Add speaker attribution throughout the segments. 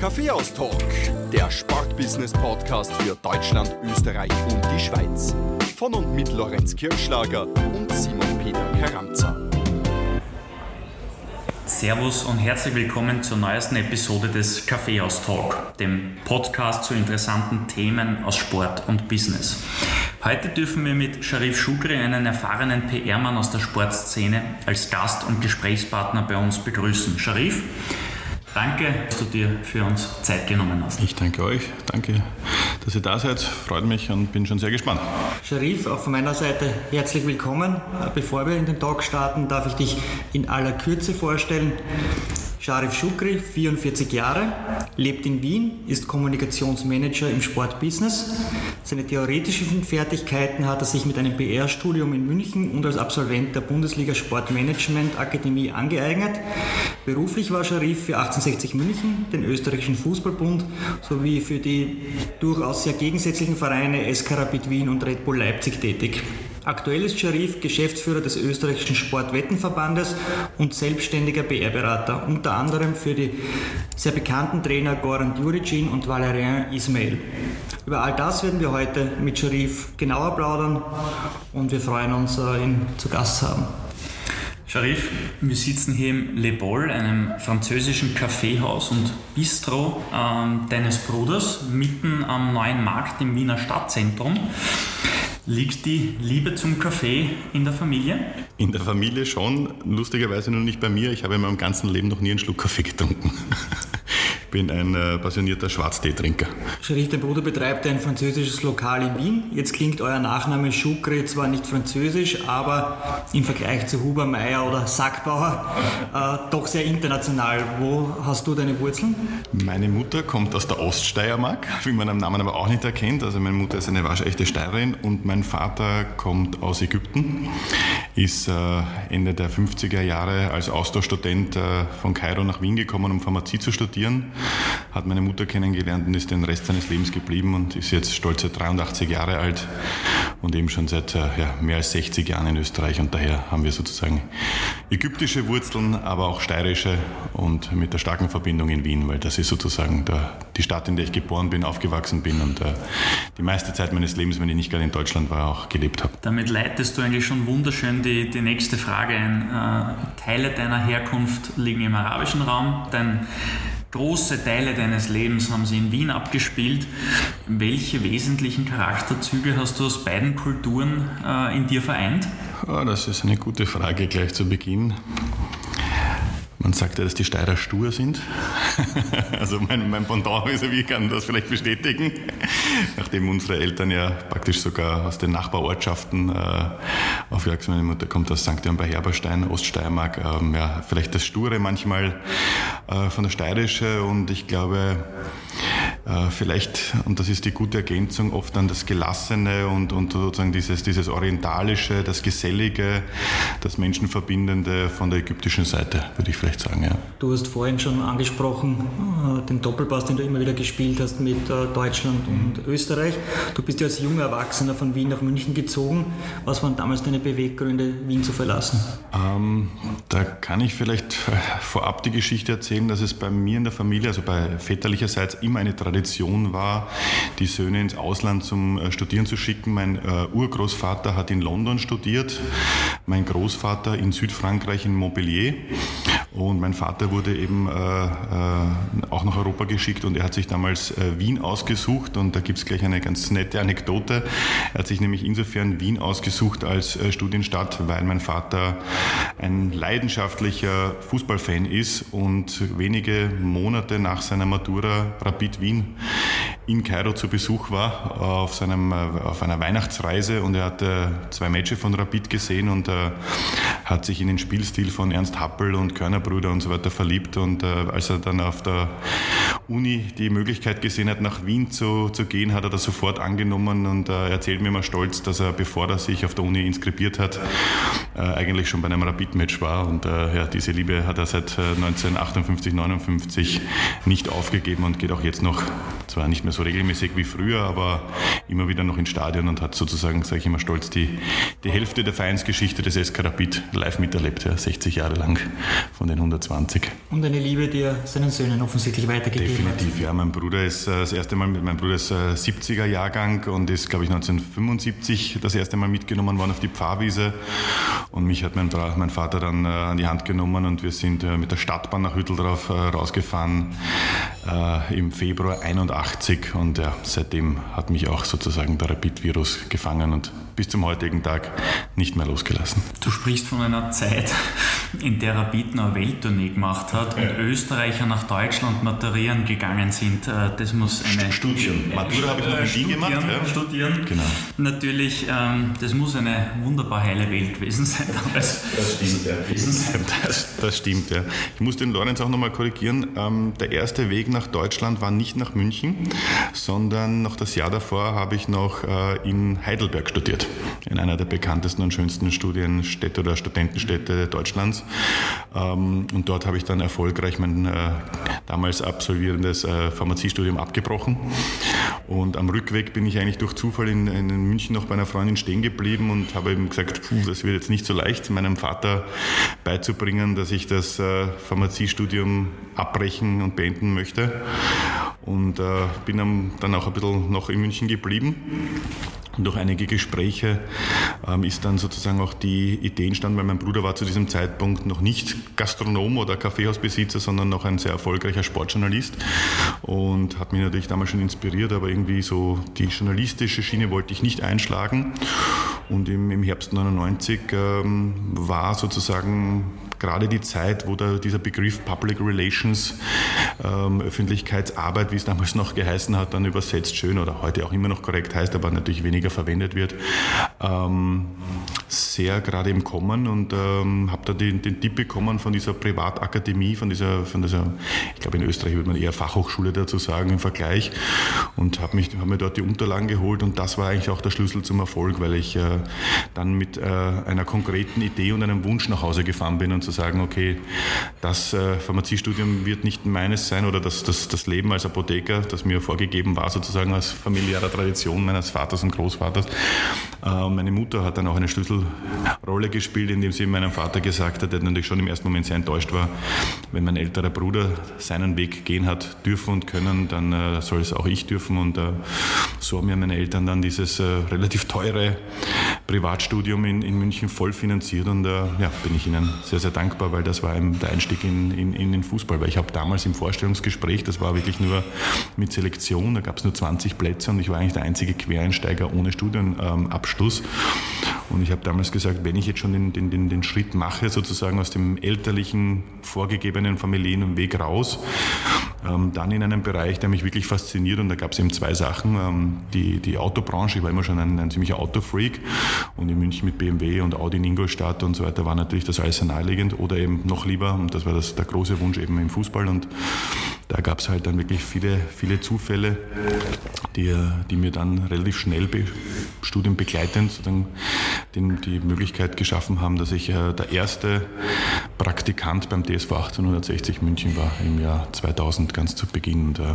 Speaker 1: Kaffeehaus-Talk, der Sportbusiness-Podcast für Deutschland, Österreich und die Schweiz. Von und mit Lorenz Kirschlager und Simon Peter Karamza.
Speaker 2: Servus und herzlich willkommen zur neuesten Episode des Kaffeehaus Talk, dem Podcast zu interessanten Themen aus Sport und Business. Heute dürfen wir mit Sharif Shukri einen erfahrenen PR-Mann aus der Sportszene als Gast und Gesprächspartner bei uns begrüßen. Sharif, Danke, dass du dir für uns Zeit genommen hast.
Speaker 3: Ich danke euch. Danke, dass ihr da seid. Freut mich und bin schon sehr gespannt.
Speaker 4: Sharif, auch von meiner Seite herzlich willkommen. Bevor wir in den Talk starten, darf ich dich in aller Kürze vorstellen. Sharif Shukri, 44 Jahre, lebt in Wien, ist Kommunikationsmanager im Sportbusiness. Seine theoretischen Fertigkeiten hat er sich mit einem PR-Studium in München und als Absolvent der Bundesliga Sportmanagement Akademie angeeignet. Beruflich war Sharif für 1860 München, den österreichischen Fußballbund sowie für die durchaus sehr gegensätzlichen Vereine SK Rapid Wien und Red Bull Leipzig tätig. Aktuell ist Sharif Geschäftsführer des österreichischen Sportwettenverbandes und selbstständiger PR-Berater, unter anderem für die sehr bekannten Trainer Goran Djuricin und Valerian Ismail. Über all das werden wir heute mit Sharif genauer plaudern und wir freuen uns, äh, ihn zu Gast zu haben.
Speaker 2: Sharif, wir sitzen hier im Le Bol, einem französischen Kaffeehaus und Bistro äh, deines Bruders, mitten am neuen Markt im Wiener Stadtzentrum. Liegt die Liebe zum Kaffee in der Familie?
Speaker 3: In der Familie schon, lustigerweise nur nicht bei mir. Ich habe in meinem ganzen Leben noch nie einen Schluck Kaffee getrunken. bin ein äh, passionierter Schwarzteetrinker.
Speaker 4: Dein Bruder betreibt ein französisches Lokal in Wien. Jetzt klingt euer Nachname Schukre zwar nicht französisch, aber im Vergleich zu Huber, Meier oder Sackbauer äh, doch sehr international. Wo hast du deine Wurzeln?
Speaker 3: Meine Mutter kommt aus der Oststeiermark, wie man am Namen aber auch nicht erkennt. Also meine Mutter ist eine waschechte Steirerin und mein Vater kommt aus Ägypten, ist äh, Ende der 50er Jahre als Austauschstudent äh, von Kairo nach Wien gekommen, um Pharmazie zu studieren hat meine Mutter kennengelernt und ist den Rest seines Lebens geblieben und ist jetzt stolze 83 Jahre alt und eben schon seit äh, ja, mehr als 60 Jahren in Österreich und daher haben wir sozusagen ägyptische Wurzeln, aber auch steirische und mit der starken Verbindung in Wien, weil das ist sozusagen der, die Stadt, in der ich geboren bin, aufgewachsen bin und äh, die meiste Zeit meines Lebens, wenn ich nicht gerade in Deutschland war, auch gelebt habe.
Speaker 2: Damit leitest du eigentlich schon wunderschön die, die nächste Frage ein. Äh, Teile deiner Herkunft liegen im arabischen Raum, dein Große Teile deines Lebens haben sie in Wien abgespielt. Welche wesentlichen Charakterzüge hast du aus beiden Kulturen äh, in dir vereint?
Speaker 3: Oh, das ist eine gute Frage gleich zu Beginn. Man sagt ja, dass die Steirer stur sind. also mein, mein Pendant vis kann das vielleicht bestätigen. Nachdem unsere Eltern ja praktisch sogar aus den Nachbarortschaften äh, aufgewachsen Meine Mutter kommt aus St. Jan bei Herberstein, Oststeiermark. Ähm, ja, vielleicht das Sture manchmal äh, von der Steirische und ich glaube, vielleicht, und das ist die gute Ergänzung, oft dann das Gelassene und, und sozusagen dieses, dieses Orientalische, das Gesellige, das Menschenverbindende von der ägyptischen Seite, würde ich vielleicht sagen. Ja.
Speaker 4: Du hast vorhin schon angesprochen, äh, den Doppelpass, den du immer wieder gespielt hast mit äh, Deutschland und mhm. Österreich. Du bist ja als junger Erwachsener von Wien nach München gezogen. Was waren damals deine Beweggründe, Wien zu verlassen?
Speaker 3: Ähm, da kann ich vielleicht vorab die Geschichte erzählen, dass es bei mir in der Familie, also bei väterlicherseits, immer eine Tradition Tradition war, die Söhne ins Ausland zum äh, Studieren zu schicken. Mein äh, Urgroßvater hat in London studiert, mein Großvater in Südfrankreich in Montpellier und mein Vater wurde eben äh, äh, auch nach Europa geschickt und er hat sich damals äh, Wien ausgesucht und da gibt es gleich eine ganz nette Anekdote. Er hat sich nämlich insofern Wien ausgesucht als äh, Studienstadt, weil mein Vater ein leidenschaftlicher Fußballfan ist und wenige Monate nach seiner Matura Rapid Wien Yeah. In Kairo zu Besuch war auf, seinem, auf einer Weihnachtsreise. Und er hatte zwei Matches von Rapid gesehen und äh, hat sich in den Spielstil von Ernst Happel und Körner Brüder und so weiter verliebt. Und äh, als er dann auf der Uni die Möglichkeit gesehen hat, nach Wien zu, zu gehen, hat er das sofort angenommen. Und äh, erzählt mir immer stolz, dass er, bevor er sich auf der Uni inskribiert hat, äh, eigentlich schon bei einem Rapid-Match war. Und äh, ja, diese Liebe hat er seit 1958, äh, 59 nicht aufgegeben und geht auch jetzt noch, zwar nicht mehr so regelmäßig wie früher, aber immer wieder noch ins Stadion und hat sozusagen, sage ich immer stolz, die, die Hälfte der Vereinsgeschichte des SK Rapid live miterlebt, ja, 60 Jahre lang von den 120.
Speaker 4: Und eine Liebe, die er seinen Söhnen offensichtlich weitergegeben
Speaker 3: Definitiv, ja. Mein Bruder ist äh, das erste Mal, mein Bruder ist 70er äh, Jahrgang und ist, glaube ich, 1975 das erste Mal mitgenommen worden auf die Pfarrwiese. Und mich hat mein, mein Vater dann äh, an die Hand genommen und wir sind mit der Stadtbahn nach Hütteldorf rausgefahren im Februar 81 und ja, seitdem hat mich auch sozusagen der Rapid-Virus gefangen und bis zum heutigen Tag nicht mehr losgelassen.
Speaker 2: Du sprichst von einer Zeit, in der Rapid eine Welttournee gemacht hat und Österreicher nach Deutschland maturieren gegangen sind. Äh, das muss eine...
Speaker 3: Studieren. Matura habe ich noch in Wien gemacht.
Speaker 2: Ja. Studieren. Genau. Natürlich, ähm, das muss eine wunderbar heile Welt gewesen sein
Speaker 3: damals. Das stimmt, ja. Das, das stimmt, ja. Ich muss den Lorenz auch nochmal korrigieren. Ähm, der erste Weg nach Deutschland war nicht nach München, sondern noch das Jahr davor habe ich noch äh, in Heidelberg studiert. In einer der bekanntesten und schönsten Studienstädte oder Studentenstädte Deutschlands. Ähm, und dort habe ich dann erfolgreich mein äh, damals absolvierendes äh, Pharmaziestudium abgebrochen. Und am Rückweg bin ich eigentlich durch Zufall in, in München noch bei einer Freundin stehen geblieben und habe eben gesagt, puh, das wird jetzt nicht so leicht, meinem Vater beizubringen, dass ich das äh, Pharmaziestudium abbrechen und beenden möchte. Und bin dann auch ein bisschen noch in München geblieben. Und durch einige Gespräche ähm, ist dann sozusagen auch die Idee entstanden, weil mein Bruder war zu diesem Zeitpunkt noch nicht Gastronom oder Kaffeehausbesitzer, sondern noch ein sehr erfolgreicher Sportjournalist und hat mich natürlich damals schon inspiriert, aber irgendwie so die journalistische Schiene wollte ich nicht einschlagen. Und im, im Herbst 99 ähm, war sozusagen gerade die Zeit, wo da dieser Begriff Public Relations, ähm, Öffentlichkeitsarbeit, wie es damals noch geheißen hat, dann übersetzt schön oder heute auch immer noch korrekt heißt, aber natürlich weniger verwendet wird, ähm, sehr gerade im Kommen und ähm, habe da den, den Tipp bekommen von dieser Privatakademie, von dieser, von dieser, ich glaube in Österreich würde man eher Fachhochschule dazu sagen im Vergleich und habe hab mir dort die Unterlagen geholt und das war eigentlich auch der Schlüssel zum Erfolg, weil ich äh, dann mit äh, einer konkreten Idee und einem Wunsch nach Hause gefahren bin und zu sagen, okay, das äh, Pharmaziestudium wird nicht meines sein oder das, das, das Leben als Apotheker, das mir vorgegeben war, sozusagen als familiärer Tradition meines Vaters und Großvaters. Äh, meine Mutter hat dann auch eine Schlüsselrolle gespielt, indem sie meinem Vater gesagt hat, der natürlich schon im ersten Moment sehr enttäuscht war, wenn mein älterer Bruder seinen Weg gehen hat dürfen und können, dann äh, soll es auch ich dürfen. Und äh, so haben mir meine Eltern dann dieses äh, relativ teure Privatstudium in, in München voll finanziert und äh, ja, bin ich ihnen sehr, sehr dankbar, weil das war der Einstieg in, in, in den Fußball. Weil ich habe damals im Vorstellungsgespräch, das war wirklich nur mit Selektion, da gab es nur 20 Plätze und ich war eigentlich der einzige Quereinsteiger ohne Studienabschluss. Und ich habe damals gesagt, wenn ich jetzt schon den, den, den, den Schritt mache, sozusagen aus dem elterlichen, vorgegebenen familiären Weg raus, ähm, dann in einem Bereich, der mich wirklich fasziniert und da gab es eben zwei Sachen. Ähm, die, die Autobranche, ich war immer schon ein, ein ziemlicher Autofreak und in München mit BMW und Audi in Ingolstadt und so weiter war natürlich das alles sehr naheliegend oder eben noch lieber, und das war das, der große Wunsch eben im Fußball. Und da gab es halt dann wirklich viele, viele Zufälle, die, die mir dann relativ schnell be, studienbegleitend sozusagen den, die Möglichkeit geschaffen haben, dass ich äh, der erste Praktikant beim DSV 1860 München war im Jahr 2000 ganz zu Beginn. Und, äh,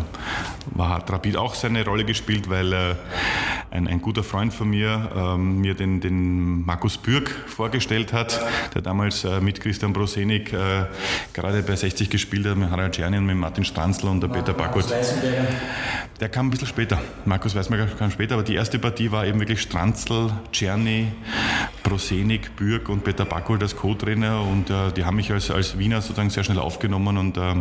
Speaker 3: war hat Rapid auch seine Rolle gespielt, weil äh, ein, ein guter Freund von mir ähm, mir den, den Markus Bürg vorgestellt hat, der damals äh, mit Christian Brosenik äh, gerade bei 60 gespielt hat, mit Harald Czerny und mit Martin Stranzl und der Peter Backert. Der kam ein bisschen später. Markus Weißmacher kam später, aber die erste Partie war eben wirklich Stranzl, Czerny, Prosenik, Bürg und Peter Backholt als Co-Trainer und äh, die haben mich als, als Wiener sozusagen sehr schnell aufgenommen und äh,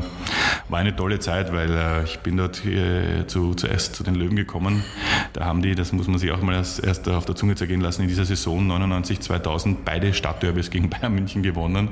Speaker 3: war eine tolle Zeit, weil äh, ich bin dort äh, zu, zuerst zu den Löwen gekommen. Da haben die, das muss man sich auch mal erst, erst auf der Zunge zergehen lassen, in dieser Saison 99, 2000 beide Stadtderbys gegen Bayern München gewonnen,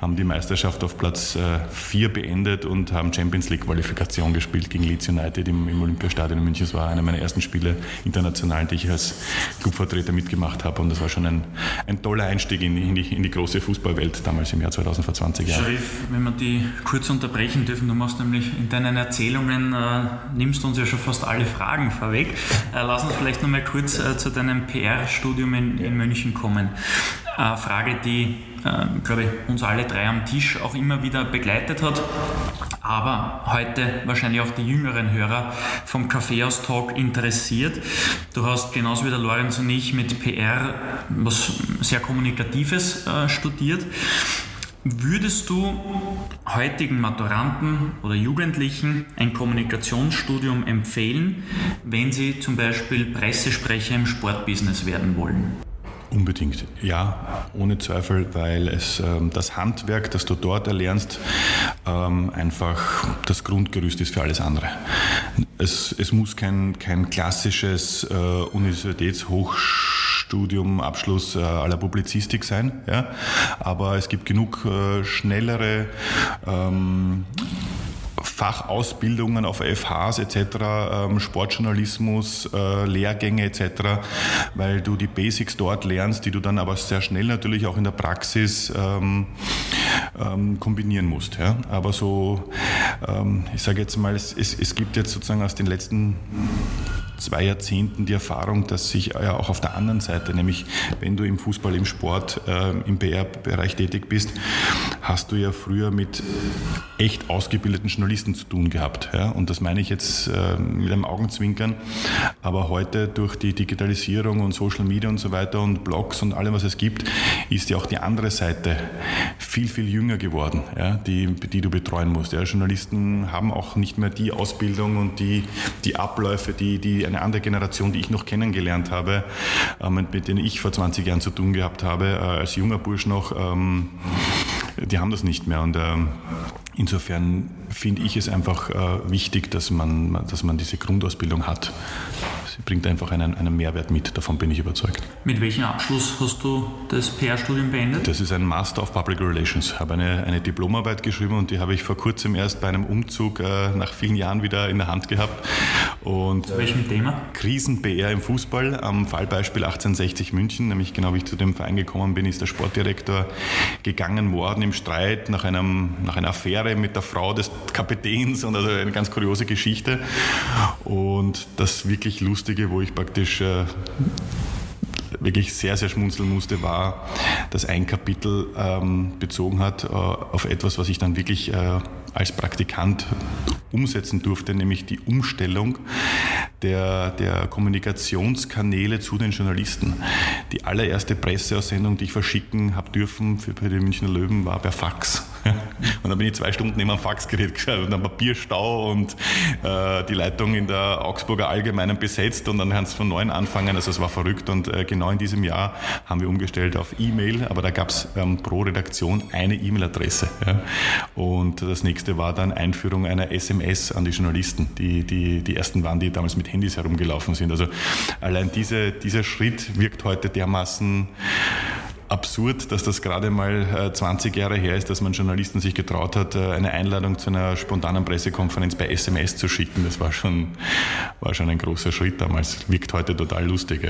Speaker 3: haben die Meisterschaft auf Platz 4 äh, beendet und haben Champions League Qualifikation gespielt gegen Leeds United im, im Olymp Olympiastadion in München. Das war einer meiner ersten Spiele international, die ich als Clubvertreter mitgemacht habe. Und das war schon ein, ein toller Einstieg in, in, die, in die große Fußballwelt damals im Jahr 2000 vor 20 Jahren.
Speaker 2: Sharif, wenn wir die kurz unterbrechen dürfen, du machst nämlich in deinen Erzählungen, äh, nimmst uns ja schon fast alle Fragen vorweg. Äh, lass uns vielleicht noch mal kurz äh, zu deinem PR-Studium in, in München kommen. Eine Frage, die, äh, glaube ich, uns alle drei am Tisch auch immer wieder begleitet hat aber heute wahrscheinlich auch die jüngeren Hörer vom Kaffeehaus Talk interessiert. Du hast genauso wie der Lorenz und ich mit PR was sehr Kommunikatives äh, studiert. Würdest du heutigen Maturanten oder Jugendlichen ein Kommunikationsstudium empfehlen, wenn sie zum Beispiel Pressesprecher im Sportbusiness werden wollen?
Speaker 3: Unbedingt, ja, ohne Zweifel, weil es ähm, das Handwerk, das du dort erlernst, ähm, einfach das Grundgerüst ist für alles andere. Es, es muss kein, kein klassisches äh, Universitätshochstudium, Abschluss äh, aller Publizistik sein, ja? aber es gibt genug äh, schnellere ähm, Fachausbildungen auf FHs etc., ähm, Sportjournalismus, äh, Lehrgänge etc., weil du die Basics dort lernst, die du dann aber sehr schnell natürlich auch in der Praxis ähm, ähm, kombinieren musst. Aber so, ich sage jetzt mal, es gibt jetzt sozusagen aus den letzten zwei Jahrzehnten die Erfahrung, dass sich ja auch auf der anderen Seite, nämlich wenn du im Fußball, im Sport, äh, im PR-Bereich tätig bist, hast du ja früher mit echt ausgebildeten Journalisten zu tun gehabt. Ja? Und das meine ich jetzt äh, mit einem Augenzwinkern. Aber heute durch die Digitalisierung und Social Media und so weiter und Blogs und allem, was es gibt, ist ja auch die andere Seite viel, viel jünger geworden, ja? die, die du betreuen musst. Ja? Journalisten haben auch nicht mehr die Ausbildung und die, die Abläufe, die, die eine andere Generation, die ich noch kennengelernt habe, ähm, mit denen ich vor 20 Jahren zu tun gehabt habe, äh, als junger Bursch noch, ähm, die haben das nicht mehr. Und ähm, insofern finde ich es einfach äh, wichtig, dass man, dass man diese Grundausbildung hat. Sie bringt einfach einen, einen Mehrwert mit, davon bin ich überzeugt.
Speaker 2: Mit welchem Abschluss hast du das PR-Studium beendet?
Speaker 3: Das ist ein Master of Public Relations. Ich habe eine, eine Diplomarbeit geschrieben und die habe ich vor kurzem erst bei einem Umzug äh, nach vielen Jahren wieder in der Hand gehabt. Und,
Speaker 2: Zu welchem Thema?
Speaker 3: Krisen-PR im Fußball am Fallbeispiel 1860 München, nämlich genau wie ich zu dem Verein gekommen bin, ist der Sportdirektor gegangen worden im Streit nach, einem, nach einer Affäre mit der Frau des Kapitäns und also eine ganz kuriose Geschichte. Und das wirklich lustig Lustige, wo ich praktisch äh, wirklich sehr, sehr schmunzeln musste, war, dass ein Kapitel ähm, bezogen hat äh, auf etwas, was ich dann wirklich äh, als Praktikant umsetzen durfte, nämlich die Umstellung der, der Kommunikationskanäle zu den Journalisten. Die allererste Presseaussendung, die ich verschicken habe dürfen für, für die Münchner Löwen, war per Fax. Und dann bin ich zwei Stunden neben einem Faxgerät geschaut und ein Papierstau und äh, die Leitung in der Augsburger Allgemeinen besetzt und dann haben sie von neuem anfangen. Also es war verrückt und äh, genau in diesem Jahr haben wir umgestellt auf E-Mail, aber da gab es ähm, pro Redaktion eine E-Mail-Adresse. Ja. Und das nächste war dann Einführung einer SMS an die Journalisten, die, die die ersten waren, die damals mit Handys herumgelaufen sind. Also allein diese, dieser Schritt wirkt heute dermaßen absurd, dass das gerade mal 20 äh, Jahre her ist, dass man Journalisten sich getraut hat, äh, eine Einladung zu einer spontanen Pressekonferenz bei SMS zu schicken. Das war schon, war schon ein großer Schritt damals. Wirkt heute total lustig,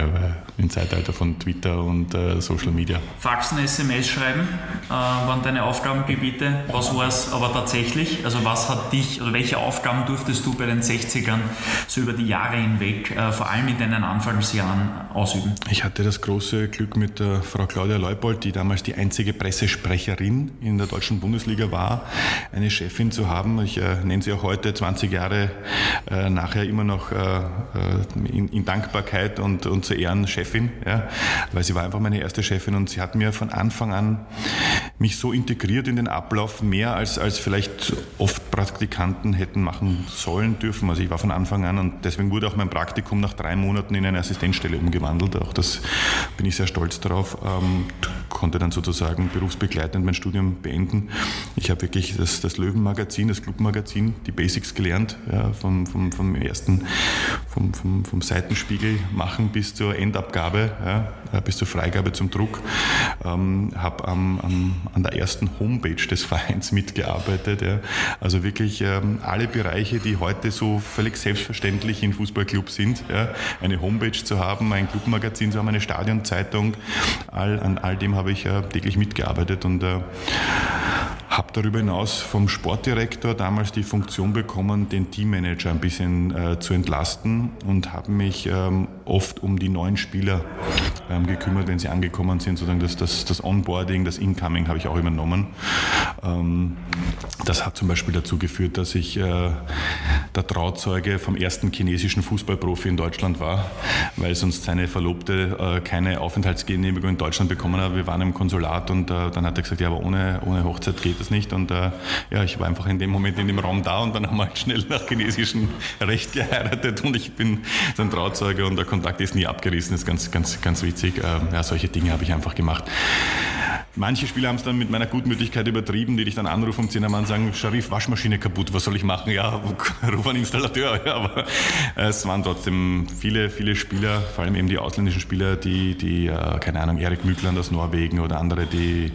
Speaker 3: im Zeitalter von Twitter und äh, Social Media.
Speaker 2: Faxen, SMS schreiben äh, waren deine Aufgabengebiete. Was war es aber tatsächlich? Also was hat dich oder welche Aufgaben durftest du bei den 60ern so über die Jahre hinweg, äh, vor allem in deinen Anfangsjahren, ausüben?
Speaker 3: Ich hatte das große Glück mit der Frau Claudia Leut Leupold, die damals die einzige Pressesprecherin in der deutschen Bundesliga war, eine Chefin zu haben. Ich äh, nenne sie auch heute 20 Jahre äh, nachher immer noch äh, äh, in, in, Dankbarkeit und, und zu Ehren Chefin, ja, weil sie war einfach meine erste Chefin und sie hat mir von Anfang an mich so integriert in den Ablauf, mehr als, als vielleicht oft Praktikanten hätten machen sollen dürfen. Also ich war von Anfang an und deswegen wurde auch mein Praktikum nach drei Monaten in eine Assistenzstelle umgewandelt. Auch das bin ich sehr stolz darauf. Konnte dann sozusagen berufsbegleitend mein Studium beenden. Ich habe wirklich das, das Löwenmagazin, das Clubmagazin, die Basics gelernt, ja, vom, vom, vom ersten, vom, vom, vom Seitenspiegel machen bis zur Endabgabe, ja, äh, bis zur Freigabe zum Druck. Ähm, habe am, am, an der ersten Homepage des Vereins mitgearbeitet. Ja. Also wirklich ähm, alle Bereiche, die heute so völlig selbstverständlich in Fußballclubs sind. Ja. Eine Homepage zu haben, ein Clubmagazin zu haben, eine Stadionzeitung, all, an all dem habe ich äh, täglich mitgearbeitet und äh, habe darüber hinaus vom Sportdirektor damals die Funktion bekommen, den Teammanager ein bisschen äh, zu entlasten und habe mich ähm, oft um die neuen Spieler ähm, gekümmert, wenn sie angekommen sind. Sozusagen das, das, das Onboarding, das Incoming habe ich auch übernommen. Ähm, das hat zum Beispiel dazu geführt, dass ich äh, der Trauzeuge vom ersten chinesischen Fußballprofi in Deutschland war, weil sonst seine Verlobte äh, keine Aufenthaltsgenehmigung in Deutschland bekommen hat. Wir waren im Konsulat und äh, dann hat er gesagt, ja, aber ohne, ohne Hochzeit geht das nicht. Und äh, ja, ich war einfach in dem Moment in dem Raum da und dann haben wir halt schnell nach chinesischem Recht geheiratet und ich bin sein Trauzeuge und der Kontakt ist nie abgerissen. Das ist ganz, ganz, ganz witzig. Äh, ja, solche Dinge habe ich einfach gemacht. Manche Spieler haben es dann mit meiner Gutmütigkeit übertrieben, die dich dann anrufen um 10 Uhr und sagen, Sharif, Waschmaschine kaputt, was soll ich machen? Ja, ruf einen Installateur. Ja, aber es waren trotzdem viele, viele Spieler, vor allem eben die ausländischen Spieler, die, die äh, keine Ahnung, Erik Mückland aus Norwegen oder andere, die,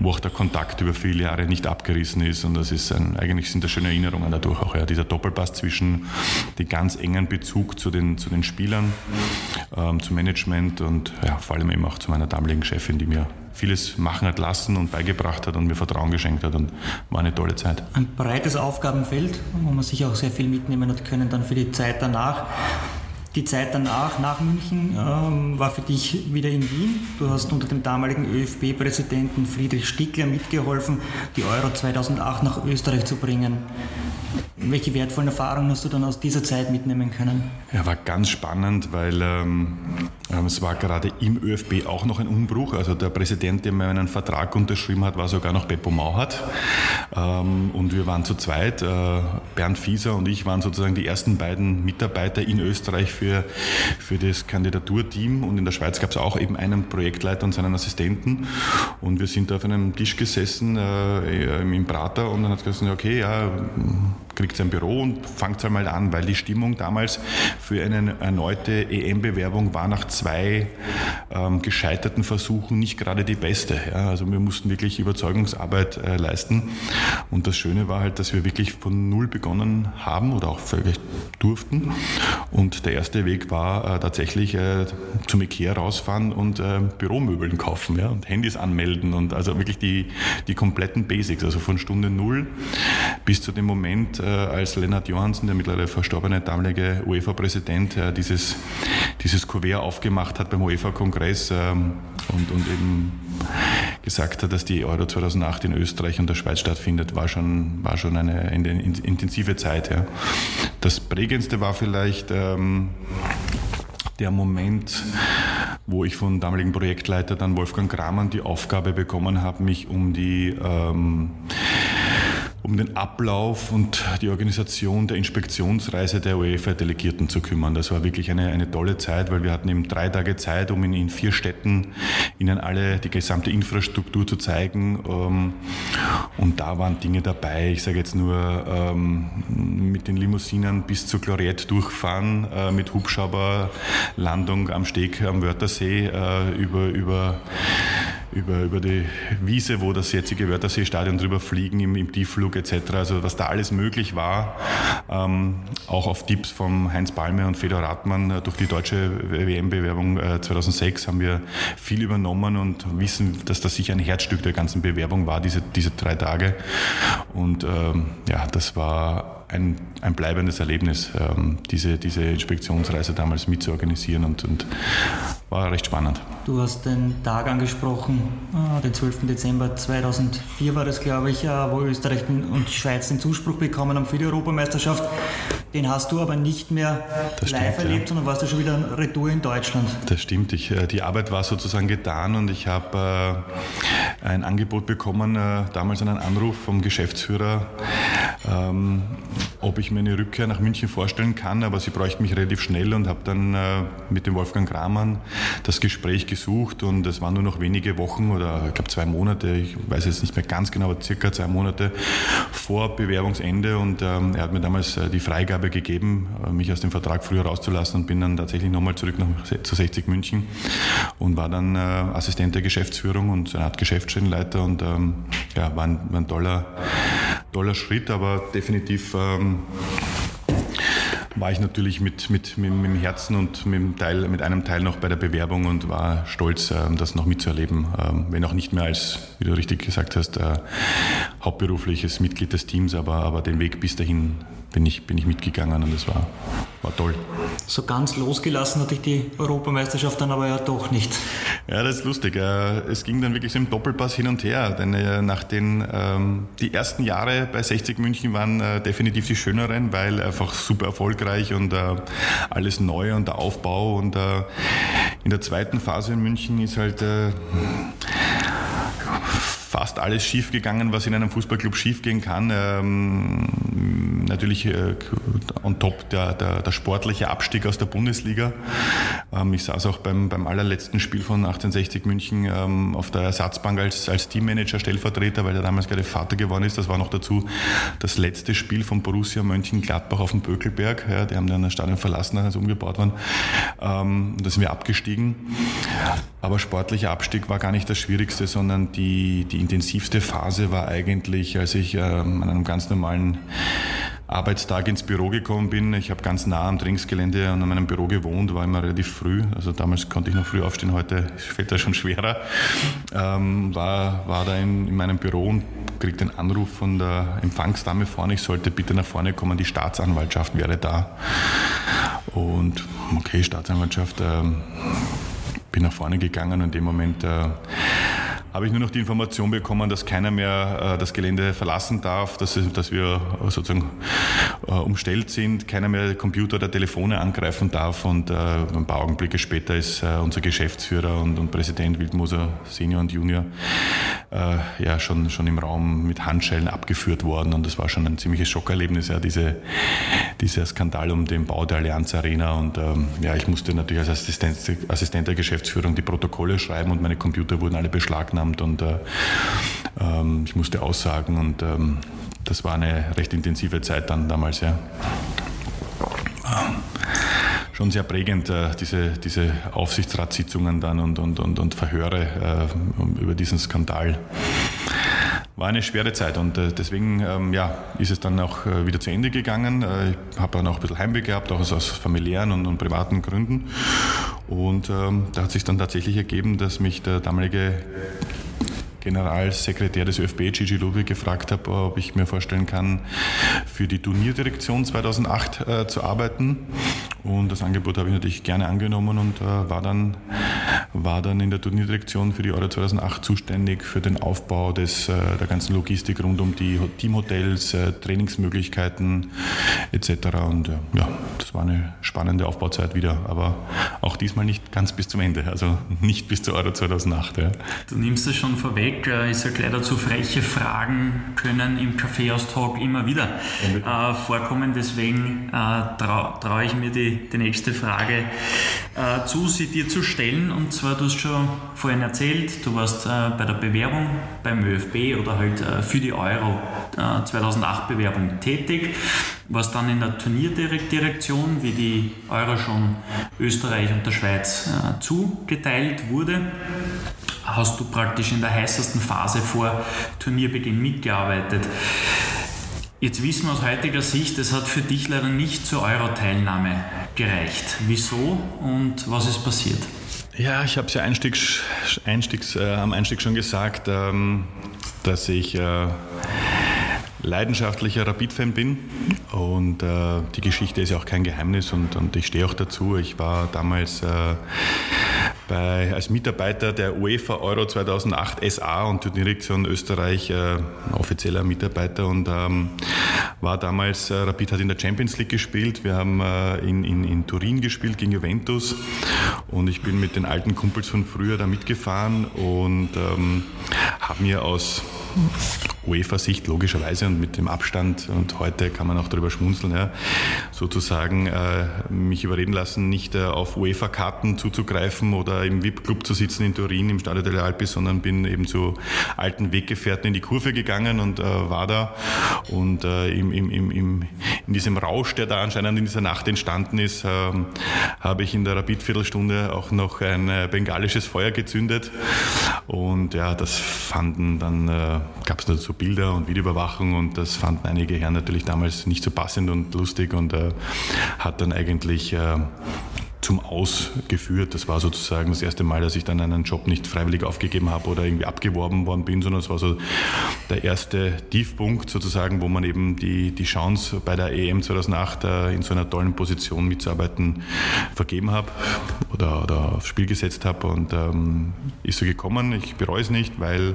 Speaker 3: wo auch der Kontakt über viele Jahre nicht abgerissen ist. Und das ist ein, eigentlich sind das schöne Erinnerungen dadurch auch. Ja. Dieser Doppelpass zwischen den ganz engen Bezug zu den, zu den Spielern, ähm, zum Management und ja, vor allem eben auch zu meiner damaligen Chefin, die mir vieles machen hat lassen und beigebracht hat und mir Vertrauen geschenkt hat und war eine tolle Zeit.
Speaker 4: Ein breites Aufgabenfeld, wo man sich auch sehr viel mitnehmen hat können dann für die Zeit danach. Die Zeit danach, nach München, ähm, war für dich wieder in Wien. Du hast unter dem damaligen ÖFB-Präsidenten Friedrich Stickler mitgeholfen, die Euro 2008 nach Österreich zu bringen. Welche wertvollen Erfahrungen hast du dann aus dieser Zeit mitnehmen können?
Speaker 3: Ja, war ganz spannend, weil ähm, ähm es war gerade im ÖFB auch noch ein Umbruch. Also der Präsident, der mir einen Vertrag unterschrieben hat, war sogar noch Beppo Mauhat. Ähm, und wir waren zu zweit. Äh, Bernd Fieser und ich waren sozusagen die ersten beiden Mitarbeiter in Österreich für, für das Kandidaturteam. Und in der Schweiz gab es auch eben einen Projektleiter und seinen Assistenten. Und wir sind da auf einem Tisch gesessen äh, im Prater und dann hat es gesagt, okay, ja, kriegt ein Büro und fangt einmal an, weil die Stimmung damals für eine erneute EM-Bewerbung war nach zwei ähm, gescheiterten Versuchen nicht gerade die beste. Ja. Also wir mussten wirklich Überzeugungsarbeit äh, leisten. Und das Schöne war halt, dass wir wirklich von Null begonnen haben oder auch völlig durften. Und der erste Weg war äh, tatsächlich äh, zum Ikea rausfahren und äh, Büromöbeln kaufen ja, und Handys anmelden und also wirklich die, die kompletten Basics, also von Stunde Null bis zu dem Moment, äh, als Lennart Johansen, der mittlerweile verstorbene damalige UEFA-Präsident, äh, dieses, dieses Kuvert aufgemacht hat beim UEFA-Kongress ähm, und, und eben gesagt hat, dass die Euro 2008 in Österreich und der Schweiz stattfindet, war schon, war schon eine, intensive Zeit. Ja. Das prägendste war vielleicht ähm, der Moment, wo ich vom damaligen Projektleiter dann Wolfgang Kramann die Aufgabe bekommen habe, mich um die ähm, um den Ablauf und die Organisation der Inspektionsreise der UEFA-Delegierten zu kümmern. Das war wirklich eine, eine tolle Zeit, weil wir hatten eben drei Tage Zeit, um in, in vier Städten ihnen alle die gesamte Infrastruktur zu zeigen. Ähm, und da waren Dinge dabei, ich sage jetzt nur ähm, mit den Limousinen bis zur Gloriette durchfahren, äh, mit Hubschrauberlandung am Steg am Wörthersee, äh, über, über über, über die Wiese, wo das jetzige Wörthersee-Stadion drüber fliegen, im, im, Tiefflug etc. Also was da alles möglich war, ähm, auch auf Tipps von Heinz Palme und Fedor Rathmann äh, durch die deutsche WM-Bewerbung äh, 2006 haben wir viel übernommen und wissen, dass das sicher ein Herzstück der ganzen Bewerbung war, diese, diese drei Tage. Und ähm, ja, das war ein, ein bleibendes Erlebnis, ähm, diese, diese Inspektionsreise damals mitzuorganisieren und, und war recht spannend.
Speaker 4: Du hast den Tag angesprochen, äh, den 12. Dezember 2004 war das, glaube ich, äh, wo Österreich und die Schweiz den Zuspruch bekommen haben für die Europameisterschaft. Den hast du aber nicht mehr das live stimmt, erlebt, ja. sondern warst du schon wieder Retour in Deutschland.
Speaker 3: Das stimmt. Ich, äh, die Arbeit war sozusagen getan und ich habe äh, ein Angebot bekommen, äh, damals einen Anruf vom Geschäftsführer, ähm, ob ich mir eine Rückkehr nach München vorstellen kann, aber sie bräuchten mich relativ schnell und habe dann äh, mit dem Wolfgang Kramann das Gespräch gesucht und es waren nur noch wenige Wochen oder ich glaube zwei Monate, ich weiß jetzt nicht mehr ganz genau, aber circa zwei Monate vor Bewerbungsende und ähm, er hat mir damals äh, die Freigabe Freigabe gegeben, äh, mich aus dem Vertrag früher rauszulassen und bin dann tatsächlich nochmal zurück nach, zu 60 München und war dann äh, Assistent der Geschäftsführung und so eine Art Geschäftsstellenleiter und ähm, ja, war ein, war ein toller, toller Schritt, aber definitiv ähm, war ich natürlich mit, mit, mit, mit dem Herzen und mit, dem Teil, mit einem Teil noch bei der Bewerbung und war stolz, ähm, das noch mitzuerleben. Ähm, wenn auch nicht mehr als, wie du richtig gesagt hast, äh, hauptberufliches Mitglied des Teams, aber, aber den Weg bis dahin bin ich, bin ich mitgegangen und das war, war toll.
Speaker 4: So ganz losgelassen hatte ich die Europameisterschaft dann aber ja doch nicht.
Speaker 3: Ja, das ist lustig. Äh, es ging dann wirklich so im Doppelpass hin und her, denn äh, nach den, ähm, die ersten Jahre bei 60 München waren äh, definitiv die schöneren, weil einfach super erfolgreich und alles neu und der Aufbau und in der zweiten Phase in München ist halt fast alles schiefgegangen, was in einem Fußballclub schiefgehen kann. Ähm, natürlich äh, on top der, der, der, sportliche Abstieg aus der Bundesliga. Ähm, ich saß auch beim, beim allerletzten Spiel von 1860 München ähm, auf der Ersatzbank als, als Teammanager, Stellvertreter, weil er damals gerade Vater geworden ist. Das war noch dazu das letzte Spiel von Borussia Mönchengladbach auf dem Bökelberg. Ja, die haben dann das Stadion verlassen, als sie umgebaut waren. Ähm, da sind wir abgestiegen. Aber sportlicher Abstieg war gar nicht das Schwierigste, sondern die, die intensivste Phase war eigentlich, als ich ähm, an einem ganz normalen Arbeitstag ins Büro gekommen bin. Ich habe ganz nah am Trainingsgelände und an meinem Büro gewohnt, war immer relativ früh. Also damals konnte ich noch früh aufstehen, heute fällt das schon schwerer. Ähm, war, war da in, in meinem Büro und kriegte einen Anruf von der Empfangsdame vorne, ich sollte bitte nach vorne kommen, die Staatsanwaltschaft wäre da. Und okay, Staatsanwaltschaft, ähm, bin nach vorne gegangen und in dem Moment äh, habe ich nur noch die Information bekommen, dass keiner mehr äh, das Gelände verlassen darf, dass, dass wir sozusagen äh, umstellt sind, keiner mehr Computer oder Telefone angreifen darf und äh, ein paar Augenblicke später ist äh, unser Geschäftsführer und, und Präsident Wildmoser Senior und Junior äh, ja schon, schon im Raum mit Handschellen abgeführt worden und das war schon ein ziemliches Schockerlebnis, ja, diese, dieser Skandal um den Bau der Allianz Arena und ähm, ja, ich musste natürlich als Assistent, Assistent der Geschäftsführung die Protokolle schreiben und meine Computer wurden alle beschlagnahmt Finanzamt und äh, ähm, ich musste aussagen und ähm, das war eine recht intensive Zeit dann damals, ja. Ähm, schon sehr prägend, äh, diese, diese Aufsichtsratssitzungen dann und, und, und, und Verhöre äh, über diesen Skandal war eine schwere Zeit und äh, deswegen ähm, ja, ist es dann auch äh, wieder zu Ende gegangen. Ich habe dann auch ein bisschen Heimweh gehabt, auch aus, aus familiären und, und, privaten Gründen. Und ähm, da hat sich dann tatsächlich ergeben, dass mich der damalige Generalsekretär des ÖFB, Gigi Ludwig, gefragt habe, ob ich mir vorstellen kann, für die Turnierdirektion 2008 äh, zu arbeiten. Und das Angebot habe ich natürlich gerne angenommen und äh, war, dann, war dann in der Turnierdirektion für die Euro 2008 zuständig für den Aufbau des, äh, der ganzen Logistik rund um die Teamhotels, äh, Trainingsmöglichkeiten etc. Und äh, ja, das war eine spannende Aufbauzeit wieder, aber auch diesmal nicht ganz bis zum Ende, also nicht bis zur Euro 2008. Ja.
Speaker 2: Du nimmst es schon vorweg vorweg, äh, ich sage leider zu freche Fragen können im Kaffeehaus-Talk immer wieder äh, vorkommen. Deswegen äh, traue trau ich mir die, die nächste Frage äh, zu, sie dir zu stellen. Und zwar, du hast schon vorhin erzählt, du warst äh, bei der Bewerbung beim ÖFB oder halt äh, für die Euro 2008 Bewerbung tätig warst dann in der Turnierdirektion, wie die Euro schon Österreich und der Schweiz zugeteilt wurde hast du praktisch in der heißesten Phase vor Turnierbeginn mitgearbeitet. Jetzt wissen wir aus heutiger Sicht, es hat für dich leider nicht zur Euro-Teilnahme gereicht. Wieso und was ist passiert?
Speaker 3: Ja, ich habe es ja Einstiegs, Einstiegs, äh, am Einstieg schon gesagt, ähm, dass ich äh, leidenschaftlicher Rapid-Fan bin und äh, die Geschichte ist ja auch kein Geheimnis und, und ich stehe auch dazu. Ich war damals äh, bei, als Mitarbeiter der UEFA Euro 2008 SA und die Direktion Österreich äh, offizieller Mitarbeiter und ähm, war damals, äh, Rapid hat in der Champions League gespielt, wir haben äh, in, in, in Turin gespielt gegen Juventus und ich bin mit den alten Kumpels von früher da mitgefahren und ähm, habe mir aus UEFA-Sicht logischerweise und mit dem Abstand, und heute kann man auch darüber schmunzeln, ja, sozusagen äh, mich überreden lassen, nicht äh, auf UEFA-Karten zuzugreifen oder im VIP-Club zu sitzen in Turin im Stadio delle Alpi, sondern bin eben zu alten Weggefährten in die Kurve gegangen und äh, war da. Und äh, im, im, im, in diesem Rausch, der da anscheinend in dieser Nacht entstanden ist, ähm, habe ich in der Rapid-Viertelstunde auch noch ein äh, bengalisches Feuer gezündet. Und ja, das fanden dann, äh, gab es dazu Bilder und Videoüberwachung und das fanden einige Herren natürlich damals nicht so passend und lustig und äh, hat dann eigentlich äh, zum Aus geführt. Das war sozusagen das erste Mal, dass ich dann einen Job nicht freiwillig aufgegeben habe oder irgendwie abgeworben worden bin, sondern es war so der erste Tiefpunkt sozusagen, wo man eben die, die Chance bei der EM 2008 äh, in so einer tollen Position mitzuarbeiten vergeben habe oder, oder aufs Spiel gesetzt habe und ähm, ist so gekommen. Ich bereue es nicht, weil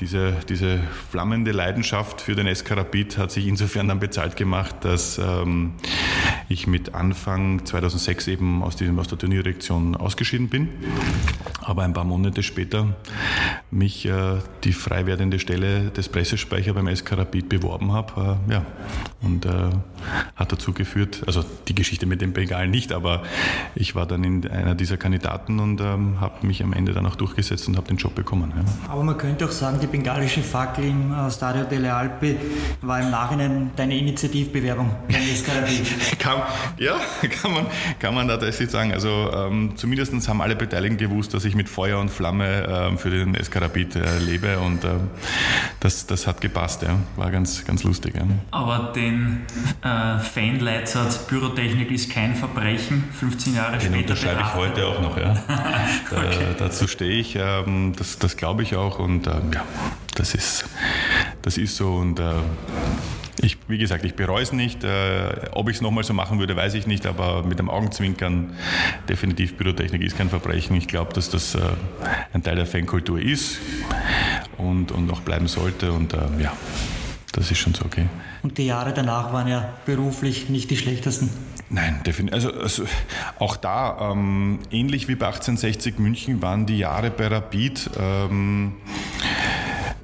Speaker 3: diese, diese flammende Leidenschaft für den SK Rapid hat sich insofern dann bezahlt gemacht, dass ähm, ich mit Anfang 2006 eben aus, diesem, aus der Turnierdirektion ausgeschieden bin. Aber ein paar Monate später mich äh, die frei werdende Stelle des Pressespeicher beim SK Rapid beworben habe. Äh, ja. Und äh, hat dazu geführt, also die Geschichte mit dem Bengalen nicht, aber ich war dann in einer dieser Kandidaten und ähm, habe mich am Ende dann auch durchgesetzt und habe den Job bekommen. Ja.
Speaker 4: Aber man könnte auch sagen, die bengalische Fackel im äh, Stadio delle Alpi war im Nachhinein deine Initiativbewerbung beim SK Rapid.
Speaker 3: kann, ja, kann man, kann man tatsächlich sagen. Also ähm, zumindest haben alle Beteiligten gewusst, dass ich mit Feuer und Flamme ähm, für den SK Rapid äh, lebe und äh, das, das hat gepasst. Ja. War ganz, ganz lustig. Ja.
Speaker 2: Aber den äh, Fanleitsatz Pyrotechnik ist kein Verbrechen, 15 Jahre
Speaker 3: den
Speaker 2: später.
Speaker 3: Den unterschreibe ich heute auch noch. Ja. da, okay. Dazu stehe ich, ähm, das, das glaube ich auch und ähm, ja, das ist, das ist so und äh, ich, wie gesagt, ich bereue es nicht. Äh, ob ich es nochmal so machen würde, weiß ich nicht, aber mit dem Augenzwinkern definitiv Pyrotechnik ist kein Verbrechen. Ich glaube, dass das äh, ein Teil der Fankultur ist und, und auch bleiben sollte und äh, ja, das ist schon so okay.
Speaker 4: Und die Jahre danach waren ja beruflich nicht die schlechtesten.
Speaker 3: Nein, definitiv. Also, also, auch da, ähm, ähnlich wie bei 1860 München, waren die Jahre bei Rapid ähm,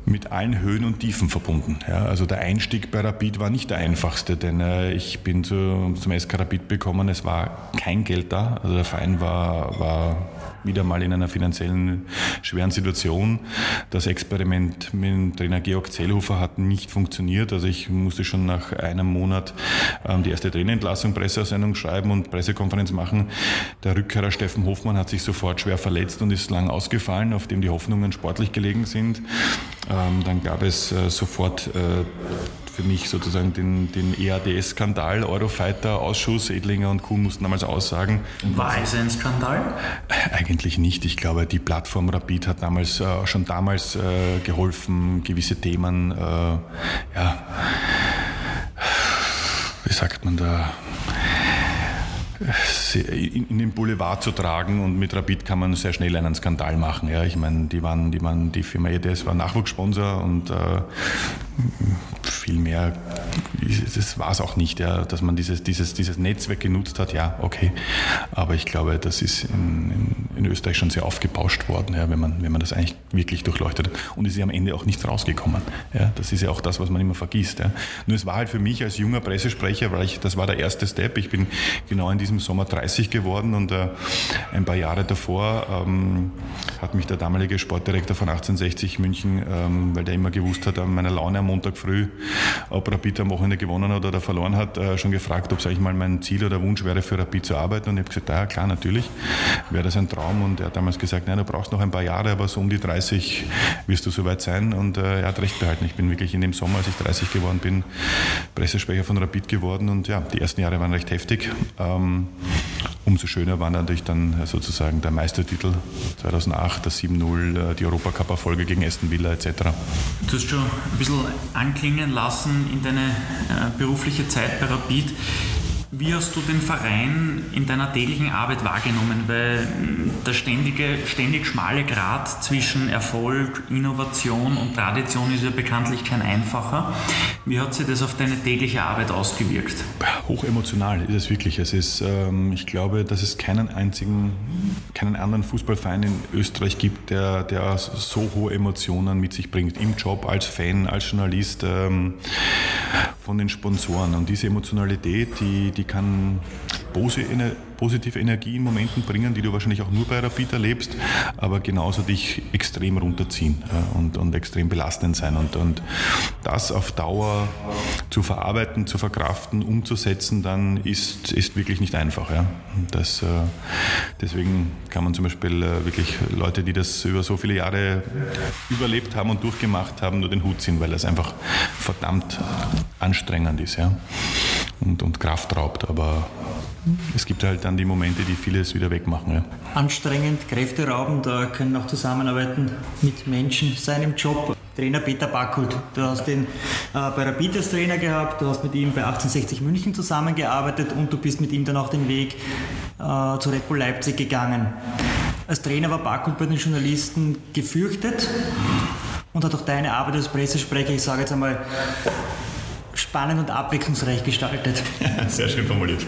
Speaker 3: mit allen Höhen und Tiefen verbunden. Ja, also der Einstieg bei Rapid war nicht der einfachste, denn äh, ich bin zu, zum SK Rapid gekommen, es war kein Geld da. Also der Verein war, war wieder mal in einer finanziellen schweren Situation. Das Experiment mit dem Trainer Georg Zellhofer hat nicht funktioniert. Also ich musste schon nach einem Monat ähm, die erste Trainerentlassung, Presseaussendung schreiben und Pressekonferenz machen. Der Rückkehrer Steffen Hofmann hat sich sofort schwer verletzt und ist lang ausgefallen, auf dem die Hoffnungen sportlich gelegen sind. Ähm, dann gab es äh, sofort äh, für mich sozusagen den, den EADS-Skandal, Eurofighter-Ausschuss, Edlinger und Kuhn mussten damals aussagen.
Speaker 2: War es ein Skandal?
Speaker 3: Eigentlich nicht. Ich glaube, die Plattform Rapid hat damals äh, schon damals äh, geholfen, gewisse Themen, äh, ja, wie sagt man da, in den Boulevard zu tragen und mit Rapid kann man sehr schnell einen Skandal machen. Ja, ich meine, die waren, die waren, die Firma EDS war Nachwuchssponsor und äh, viel mehr, das war es auch nicht, ja, dass man dieses, dieses, dieses Netzwerk genutzt hat, ja, okay. Aber ich glaube, das ist in, in, in Österreich schon sehr aufgebauscht worden, ja, wenn, man, wenn man das eigentlich wirklich durchleuchtet. Und es ist am Ende auch nichts rausgekommen. Ja. Das ist ja auch das, was man immer vergisst. Ja. Nur es war halt für mich als junger Pressesprecher, weil ich, das war der erste Step. Ich bin genau in diesem Sommer 30 geworden und äh, ein paar Jahre davor ähm, hat mich der damalige Sportdirektor von 1860 München, ähm, weil der immer gewusst hat, an meiner Laune am Montag früh, ob Rapid am Wochenende gewonnen hat oder verloren hat, äh, schon gefragt, ob es eigentlich mal mein Ziel oder Wunsch wäre, für Rapid zu arbeiten. Und ich habe gesagt, ja klar, natürlich, wäre das ein Traum. Und er hat damals gesagt, nein, du brauchst noch ein paar Jahre, aber so um die 30 wirst du soweit sein. Und äh, er hat recht behalten. Ich bin wirklich in dem Sommer, als ich 30 geworden bin, Pressesprecher von Rapid geworden. Und ja, die ersten Jahre waren recht heftig. Ähm, umso schöner war natürlich dann sozusagen der Meistertitel 2008, das 7-0, äh, die Europacup-Erfolge gegen Aston Villa etc.
Speaker 2: Du hast schon ein bisschen anklingen lassen in deine äh, berufliche Zeit bei Rapid. Wie hast du den Verein in deiner täglichen Arbeit wahrgenommen? Weil der ständige, ständig schmale Grat zwischen Erfolg, Innovation und Tradition ist ja bekanntlich kein einfacher. Wie hat sich das auf deine tägliche Arbeit ausgewirkt?
Speaker 3: Hochemotional ist es wirklich. Es ist, ähm, ich glaube, dass es keinen einzigen, keinen anderen Fußballverein in Österreich gibt, der, der so hohe Emotionen mit sich bringt. Im Job, als Fan, als Journalist, ähm, von den Sponsoren. Und diese Emotionalität, die, die kann positive Energie in Momenten bringen, die du wahrscheinlich auch nur bei Rapid erlebst, aber genauso dich extrem runterziehen und, und extrem belastend sein. Und, und das auf Dauer zu verarbeiten, zu verkraften, umzusetzen, dann ist, ist wirklich nicht einfach. Ja. Das, äh, deswegen kann man zum Beispiel äh, wirklich Leute, die das über so viele Jahre überlebt haben und durchgemacht haben, nur den Hut ziehen, weil das einfach verdammt anstrengend ist ja. und, und Kraft raubt. Aber es gibt halt dann die Momente, die vieles wieder wegmachen. Ja.
Speaker 4: Anstrengend, kräfteraubend, da können auch Zusammenarbeiten mit Menschen sein im Job. Trainer Peter Backhult, du hast ihn äh, bei Rapid als Trainer gehabt, du hast mit ihm bei 1860 München zusammengearbeitet und du bist mit ihm dann auch den Weg äh, zu Red Bull Leipzig gegangen. Als Trainer war Backhult bei den Journalisten gefürchtet und hat auch deine Arbeit als Pressesprecher, ich sage jetzt einmal, spannend und abwechslungsreich gestaltet.
Speaker 3: Sehr schön formuliert.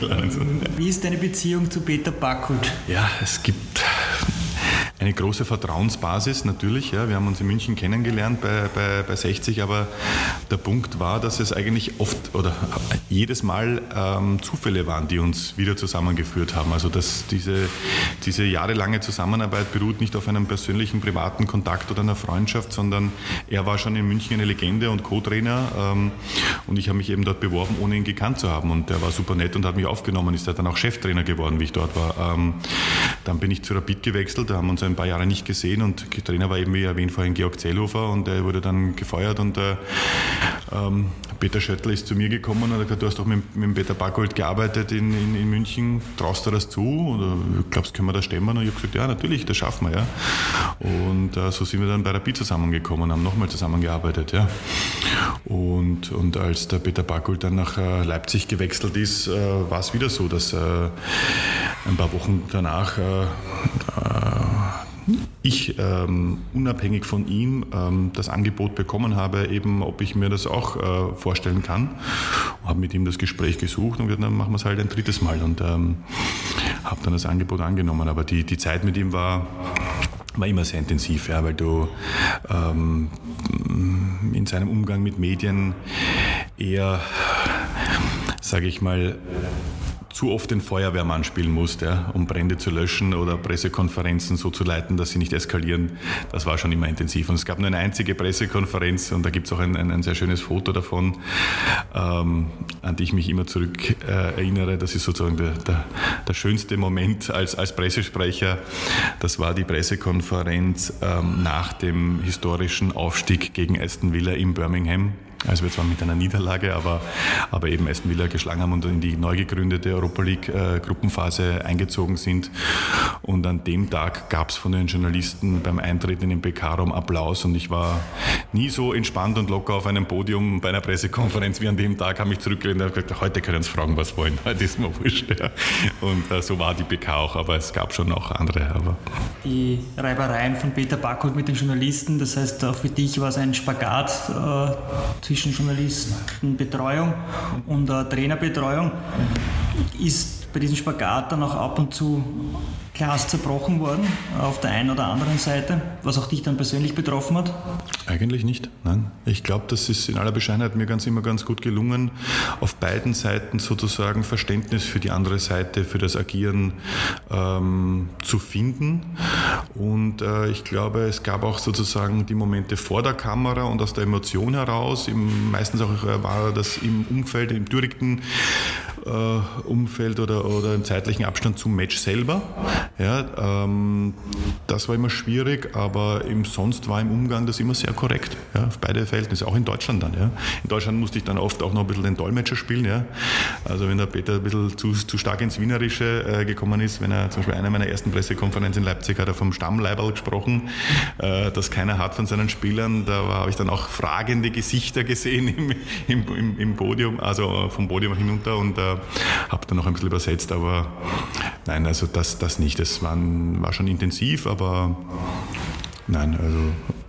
Speaker 4: Wie ist deine Beziehung zu Peter Backhult?
Speaker 3: Ja, es gibt eine große Vertrauensbasis natürlich. Ja. Wir haben uns in München kennengelernt bei, bei, bei 60, aber der Punkt war, dass es eigentlich oft oder jedes Mal ähm, Zufälle waren, die uns wieder zusammengeführt haben. Also dass diese, diese jahrelange Zusammenarbeit beruht nicht auf einem persönlichen, privaten Kontakt oder einer Freundschaft, sondern er war schon in München eine Legende und Co-Trainer ähm, und ich habe mich eben dort beworben, ohne ihn gekannt zu haben. Und er war super nett und hat mich aufgenommen, ist dann auch Cheftrainer geworden, wie ich dort war. Ähm, dann bin ich zu Rapid gewechselt, da haben wir uns ein paar Jahre nicht gesehen und Trainer war eben, wie erwähnt vorhin, Georg Zellhofer und er wurde dann gefeuert und äh, ähm, Peter Schöttl ist zu mir gekommen und hat gesagt, du hast doch mit, mit Peter Bargold gearbeitet in, in, in, München, traust du das zu oder glaubst, können wir das stemmen? Und ich habe gesagt, ja, natürlich, das schaffen wir, ja. Und äh, so sind wir dann bei Rapid zusammengekommen, haben nochmal zusammengearbeitet, ja. Und, und als der Peter Bargold dann nach äh, Leipzig gewechselt ist, äh, war es wieder so, dass äh, ein paar Wochen danach äh, ich ähm, unabhängig von ihm ähm, das Angebot bekommen habe, eben ob ich mir das auch äh, vorstellen kann. Habe mit ihm das Gespräch gesucht und gesagt, dann machen wir es halt ein drittes Mal und ähm, habe dann das Angebot angenommen. Aber die, die Zeit mit ihm war war immer sehr intensiv, ja, weil du ähm, in seinem Umgang mit Medien eher, sage ich mal, zu oft den Feuerwehrmann spielen musst, ja, um Brände zu löschen oder Pressekonferenzen so zu leiten, dass sie nicht eskalieren. Das war schon immer intensiv. Und es gab nur eine einzige Pressekonferenz und da gibt es auch ein, ein, ein, sehr schönes Foto davon, ähm, an die ich mich immer zurück äh, erinnere. Das ist sozusagen der, der, der, schönste Moment als, als Pressesprecher. Das war die Pressekonferenz ähm, nach dem historischen Aufstieg gegen Aston Villa in Birmingham also wir zwar mit einer Niederlage, aber, aber eben Aston Villa geschlagen haben und in die neu gegründete Europa League äh, Gruppenphase eingezogen sind. Und an dem Tag gab es von den Journalisten beim Eintreten in den PK-Raum Applaus und ich war nie so entspannt und locker auf einem Podium bei einer Pressekonferenz wie an dem Tag, habe mich zurückgelehnt und gesagt, heute können Sie fragen, was wollen, heute ist mir wurscht. Ja. Und äh, so war die PK auch, aber es gab schon auch andere. Aber.
Speaker 4: Die Reibereien von Peter Backholt mit den Journalisten, das heißt auch für dich war es ein Spagat äh, zwischen Journalistenbetreuung und äh, Trainerbetreuung. Ist bei diesem Spagat dann auch ab und zu Glas zerbrochen worden auf der einen oder anderen Seite, was auch dich dann persönlich betroffen hat?
Speaker 3: Eigentlich nicht, nein. Ich glaube, das ist in aller Bescheidenheit mir ganz immer ganz gut gelungen, auf beiden Seiten sozusagen Verständnis für die andere Seite, für das Agieren ähm, zu finden. Und äh, ich glaube, es gab auch sozusagen die Momente vor der Kamera und aus der Emotion heraus, im, meistens auch äh, war das im Umfeld, im direkten äh, Umfeld oder, oder im zeitlichen Abstand zum Match selber. Ja, ähm, das war immer schwierig, aber im sonst war im Umgang das immer sehr korrekt. Ja, auf beide Verhältnisse, auch in Deutschland dann. Ja. In Deutschland musste ich dann oft auch noch ein bisschen den Dolmetscher spielen. Ja. Also wenn der Peter ein bisschen zu, zu stark ins Wienerische äh, gekommen ist, wenn er zum Beispiel einer meiner ersten Pressekonferenzen in Leipzig hat er vom Stammleiberl gesprochen, äh, das keiner hat von seinen Spielern. Da habe ich dann auch fragende Gesichter gesehen im, im, im, im Podium, also vom Podium hinunter und äh, habe dann noch ein bisschen übersetzt, aber nein, also das, das nicht. Das war, war schon intensiv, aber nein, also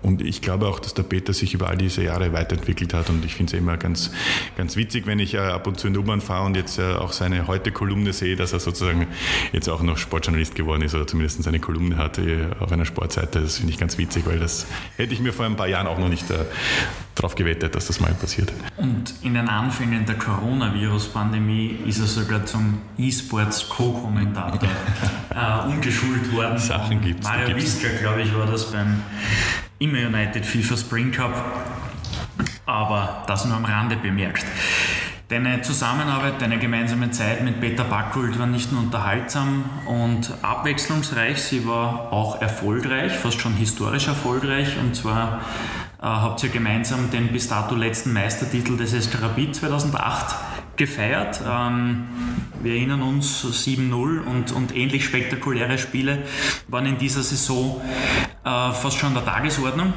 Speaker 3: und ich glaube auch, dass der Peter sich über all diese Jahre weiterentwickelt hat und ich finde es immer ganz, ganz witzig, wenn ich ab und zu in der U-Bahn fahre und jetzt auch seine heute Kolumne sehe, dass er sozusagen jetzt auch noch Sportjournalist geworden ist oder zumindest seine Kolumne hatte auf einer Sportseite. Das finde ich ganz witzig, weil das hätte ich mir vor ein paar Jahren auch noch nicht äh, darauf gewettet, dass das mal passiert.
Speaker 2: Und in den Anfängen der Coronavirus-Pandemie ist er sogar zum E-Sports Co-Kommentator äh, umgeschult worden.
Speaker 3: Sachen gibt es.
Speaker 2: Mario Wiska, glaube ich, war das beim Immer United FIFA Spring Cup. Aber das nur am Rande bemerkt. Deine Zusammenarbeit, deine gemeinsame Zeit mit Peter Backult war nicht nur unterhaltsam und abwechslungsreich, sie war auch erfolgreich, fast schon historisch erfolgreich. Und zwar äh, habt ihr gemeinsam den bis dato letzten Meistertitel des SK Rapid 2008 gefeiert. Ähm, wir erinnern uns, 7-0 und, und ähnlich spektakuläre Spiele waren in dieser Saison äh, fast schon der Tagesordnung.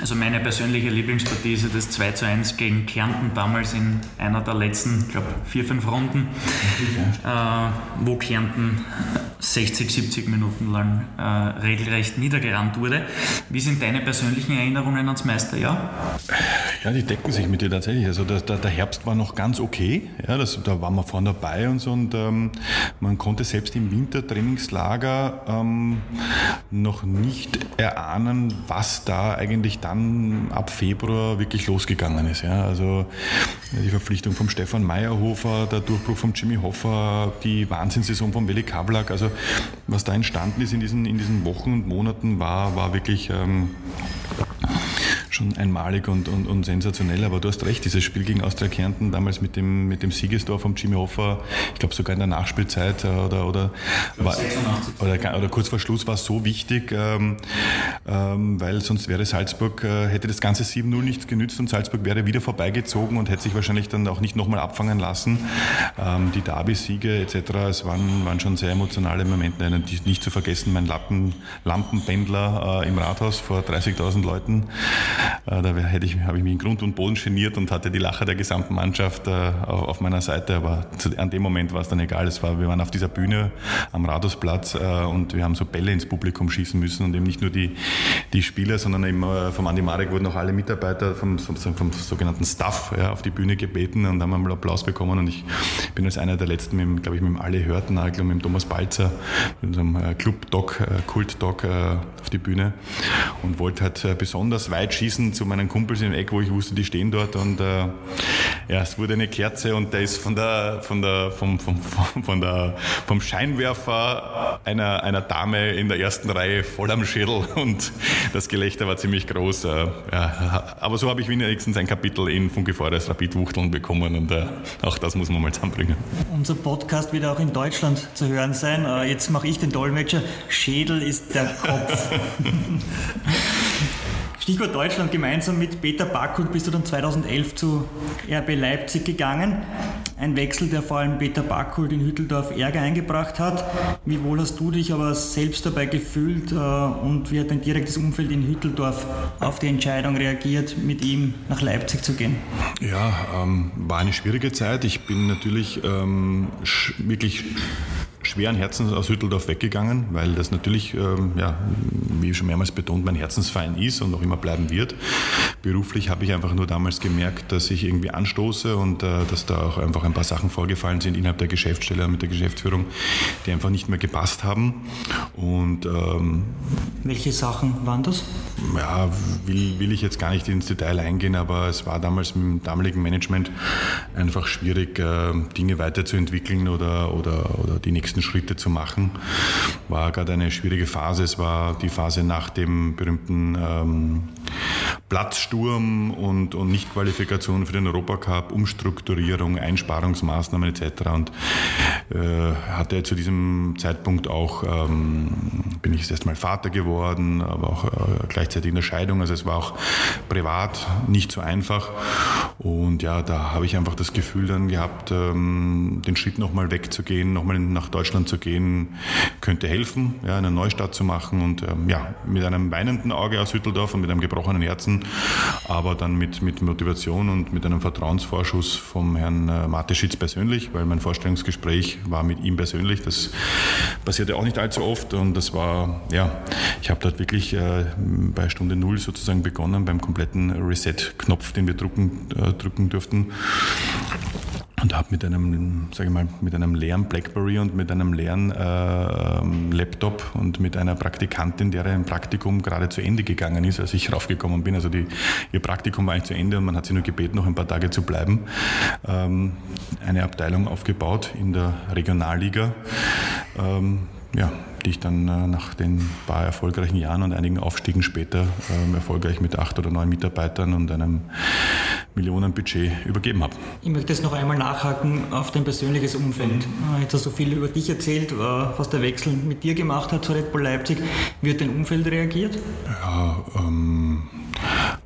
Speaker 2: Also meine persönliche Lieblingspartie ist das 2 zu 1 gegen Kärnten damals in einer der letzten, ich glaube, vier, fünf Runden, äh, wo Kärnten 60, 70 Minuten lang äh, regelrecht niedergerannt wurde. Wie sind deine persönlichen Erinnerungen ans Meisterjahr?
Speaker 3: Ja, die decken sich mit dir tatsächlich. Also der, der Herbst war noch ganz okay. Ja, das, da waren wir vorne dabei und so. Und ähm, man konnte selbst im Wintertrainingslager ähm, noch nicht erahnen, was da eigentlich dann ab Februar wirklich losgegangen ist. Ja, also die Verpflichtung vom Stefan Meyerhofer, der Durchbruch von Jimmy Hoffer, die Wahnsinnssaison von Weli Kablak. Also was da entstanden ist in diesen, in diesen Wochen und Monaten, war, war wirklich ähm, schon einmalig und, und, und, sensationell. Aber du hast recht, dieses Spiel gegen Austria Kärnten damals mit dem, mit dem Siegestor vom Jimmy Hoffer, ich glaube sogar in der Nachspielzeit äh, oder, oder, war, oder, oder, kurz vor Schluss war es so wichtig, ähm, ähm, weil sonst wäre Salzburg, äh, hätte das ganze 7-0 nichts genützt und Salzburg wäre wieder vorbeigezogen und hätte sich wahrscheinlich dann auch nicht nochmal abfangen lassen. Ähm, die Derby-Siege etc., es waren, waren schon sehr emotionale Momente. Nicht zu vergessen, mein Lappen, Lampenpendler äh, im Rathaus vor 30.000 Leuten. Äh, da hätte ich, habe ich mich in Grund und Boden geniert und hatte die Lacher der gesamten Mannschaft äh, auf meiner Seite. Aber an dem Moment war es dann egal. Es war, wir waren auf dieser Bühne am Rathausplatz äh, und wir haben so Bälle ins Publikum schießen müssen und eben nicht nur die, die Spieler, sondern eben vom Andi Marek wurden auch alle Mitarbeiter vom, vom sogenannten Staff ja, auf die Bühne gebeten und haben einmal Applaus bekommen. Und ich bin als einer der letzten, glaube ich, mit dem Alle Hörtnagel und mit dem Thomas Balzer, mit unserem Club-Doc, Kult-Doc auf die Bühne und wollte halt besonders weit schießen schießen zu meinen Kumpels im Eck, wo ich wusste, die stehen dort und äh, ja, es wurde eine Kerze und der ist von der, von der, vom, vom, von der, vom Scheinwerfer einer, einer Dame in der ersten Reihe voll am Schädel und das Gelächter war ziemlich groß. Äh, ja, aber so habe ich wenigstens ein Kapitel in Funke Forest Rapid Wuchteln bekommen und äh, auch das muss man mal zusammenbringen.
Speaker 4: Unser Podcast wird auch in Deutschland zu hören sein. Äh, jetzt mache ich den Dolmetscher. Schädel ist der Kopf. Stichwort Deutschland, gemeinsam mit Peter Backhut bist du dann 2011 zu RB Leipzig gegangen. Ein Wechsel, der vor allem Peter Backhut in Hütteldorf Ärger eingebracht hat. Wie wohl hast du dich aber selbst dabei gefühlt äh, und wie hat dein direktes Umfeld in Hütteldorf auf die Entscheidung reagiert, mit ihm nach Leipzig zu gehen?
Speaker 3: Ja, ähm, war eine schwierige Zeit. Ich bin natürlich ähm, wirklich schweren Herzens aus Hütteldorf weggegangen, weil das natürlich, ähm, ja, wie schon mehrmals betont, mein Herzensverein ist und auch immer bleiben wird. Beruflich habe ich einfach nur damals gemerkt, dass ich irgendwie anstoße und äh, dass da auch einfach ein paar Sachen vorgefallen sind innerhalb der Geschäftsstelle mit der Geschäftsführung, die einfach nicht mehr gepasst haben. Und ähm,
Speaker 4: welche Sachen waren das?
Speaker 3: Ja, will, will ich jetzt gar nicht ins Detail eingehen, aber es war damals mit dem damaligen Management einfach schwierig, äh, Dinge weiterzuentwickeln oder, oder, oder die nächsten nächsten Schritte zu machen. War gerade eine schwierige Phase. Es war die Phase nach dem berühmten ähm, Platzsturm und, und Nichtqualifikation für den Europacup, Umstrukturierung, Einsparungsmaßnahmen etc. Und äh, hatte zu diesem Zeitpunkt auch, ähm, bin ich erst mal Vater geworden, aber auch äh, gleichzeitig in der Scheidung. Also es war auch privat nicht so einfach. Und ja, da habe ich einfach das Gefühl dann gehabt, ähm, den Schritt nochmal wegzugehen, nochmal nach Deutschland zu gehen, könnte helfen, ja, einen Neustart zu machen. Und ähm, ja, mit einem weinenden Auge aus Hütteldorf und mit einem gebrochenen gebrochenen Herzen, aber dann mit, mit Motivation und mit einem Vertrauensvorschuss vom Herrn äh, Mateschitz persönlich, weil mein Vorstellungsgespräch war mit ihm persönlich. Das passierte auch nicht allzu oft und das war, ja, ich habe dort wirklich äh, bei Stunde Null sozusagen begonnen, beim kompletten Reset-Knopf, den wir drucken, äh, drücken durften und habe mit einem, sage ich mal, mit einem leeren BlackBerry und mit einem leeren äh, Laptop und mit einer Praktikantin, deren Praktikum gerade zu Ende gegangen ist, als ich raufgekommen bin. Also die, ihr Praktikum war eigentlich zu Ende und man hat sie nur gebeten, noch ein paar Tage zu bleiben. Ähm, eine Abteilung aufgebaut in der Regionalliga. Ähm, ja, die ich dann äh, nach den paar erfolgreichen Jahren und einigen Aufstiegen später äh, erfolgreich mit acht oder neun Mitarbeitern und einem Millionenbudget übergeben habe.
Speaker 4: Ich möchte jetzt noch einmal nachhaken auf dein persönliches Umfeld. Mhm. Jetzt hast du viel über dich erzählt, äh, was der Wechsel mit dir gemacht hat zu Red Bull Leipzig. Wie hat dein Umfeld reagiert?
Speaker 3: Ja, ähm,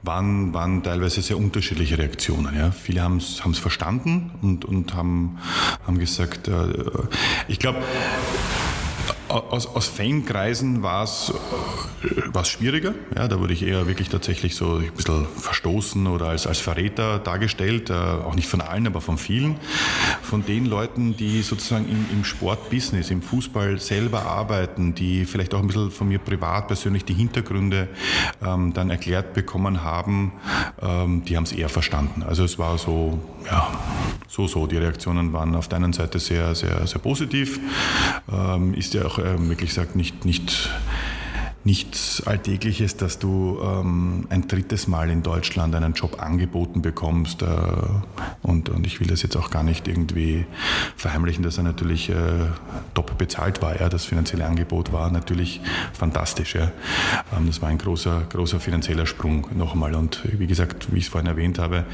Speaker 3: waren, waren teilweise sehr unterschiedliche Reaktionen. Ja. Viele haben es verstanden und, und haben, haben gesagt, äh, ich glaube, aus, aus Fankreisen war es äh, schwieriger. Ja, da wurde ich eher wirklich tatsächlich so ein bisschen verstoßen oder als, als Verräter dargestellt. Äh, auch nicht von allen, aber von vielen. Von den Leuten, die sozusagen im, im Sportbusiness, im Fußball selber arbeiten, die vielleicht auch ein bisschen von mir privat persönlich die Hintergründe ähm, dann erklärt bekommen haben, ähm, die haben es eher verstanden. Also es war so, ja, so, so. Die Reaktionen waren auf der einen Seite sehr, sehr, sehr positiv. Ähm, ist ja auch wirklich gesagt nicht, nicht nichts Alltägliches, dass du ähm, ein drittes Mal in Deutschland einen Job angeboten bekommst. Äh, und, und ich will das jetzt auch gar nicht irgendwie verheimlichen, dass er natürlich äh, top bezahlt war. Ja. Das finanzielle Angebot war natürlich fantastisch. Ja. Ähm, das war ein großer, großer finanzieller Sprung nochmal. Und wie gesagt, wie ich es vorhin erwähnt habe,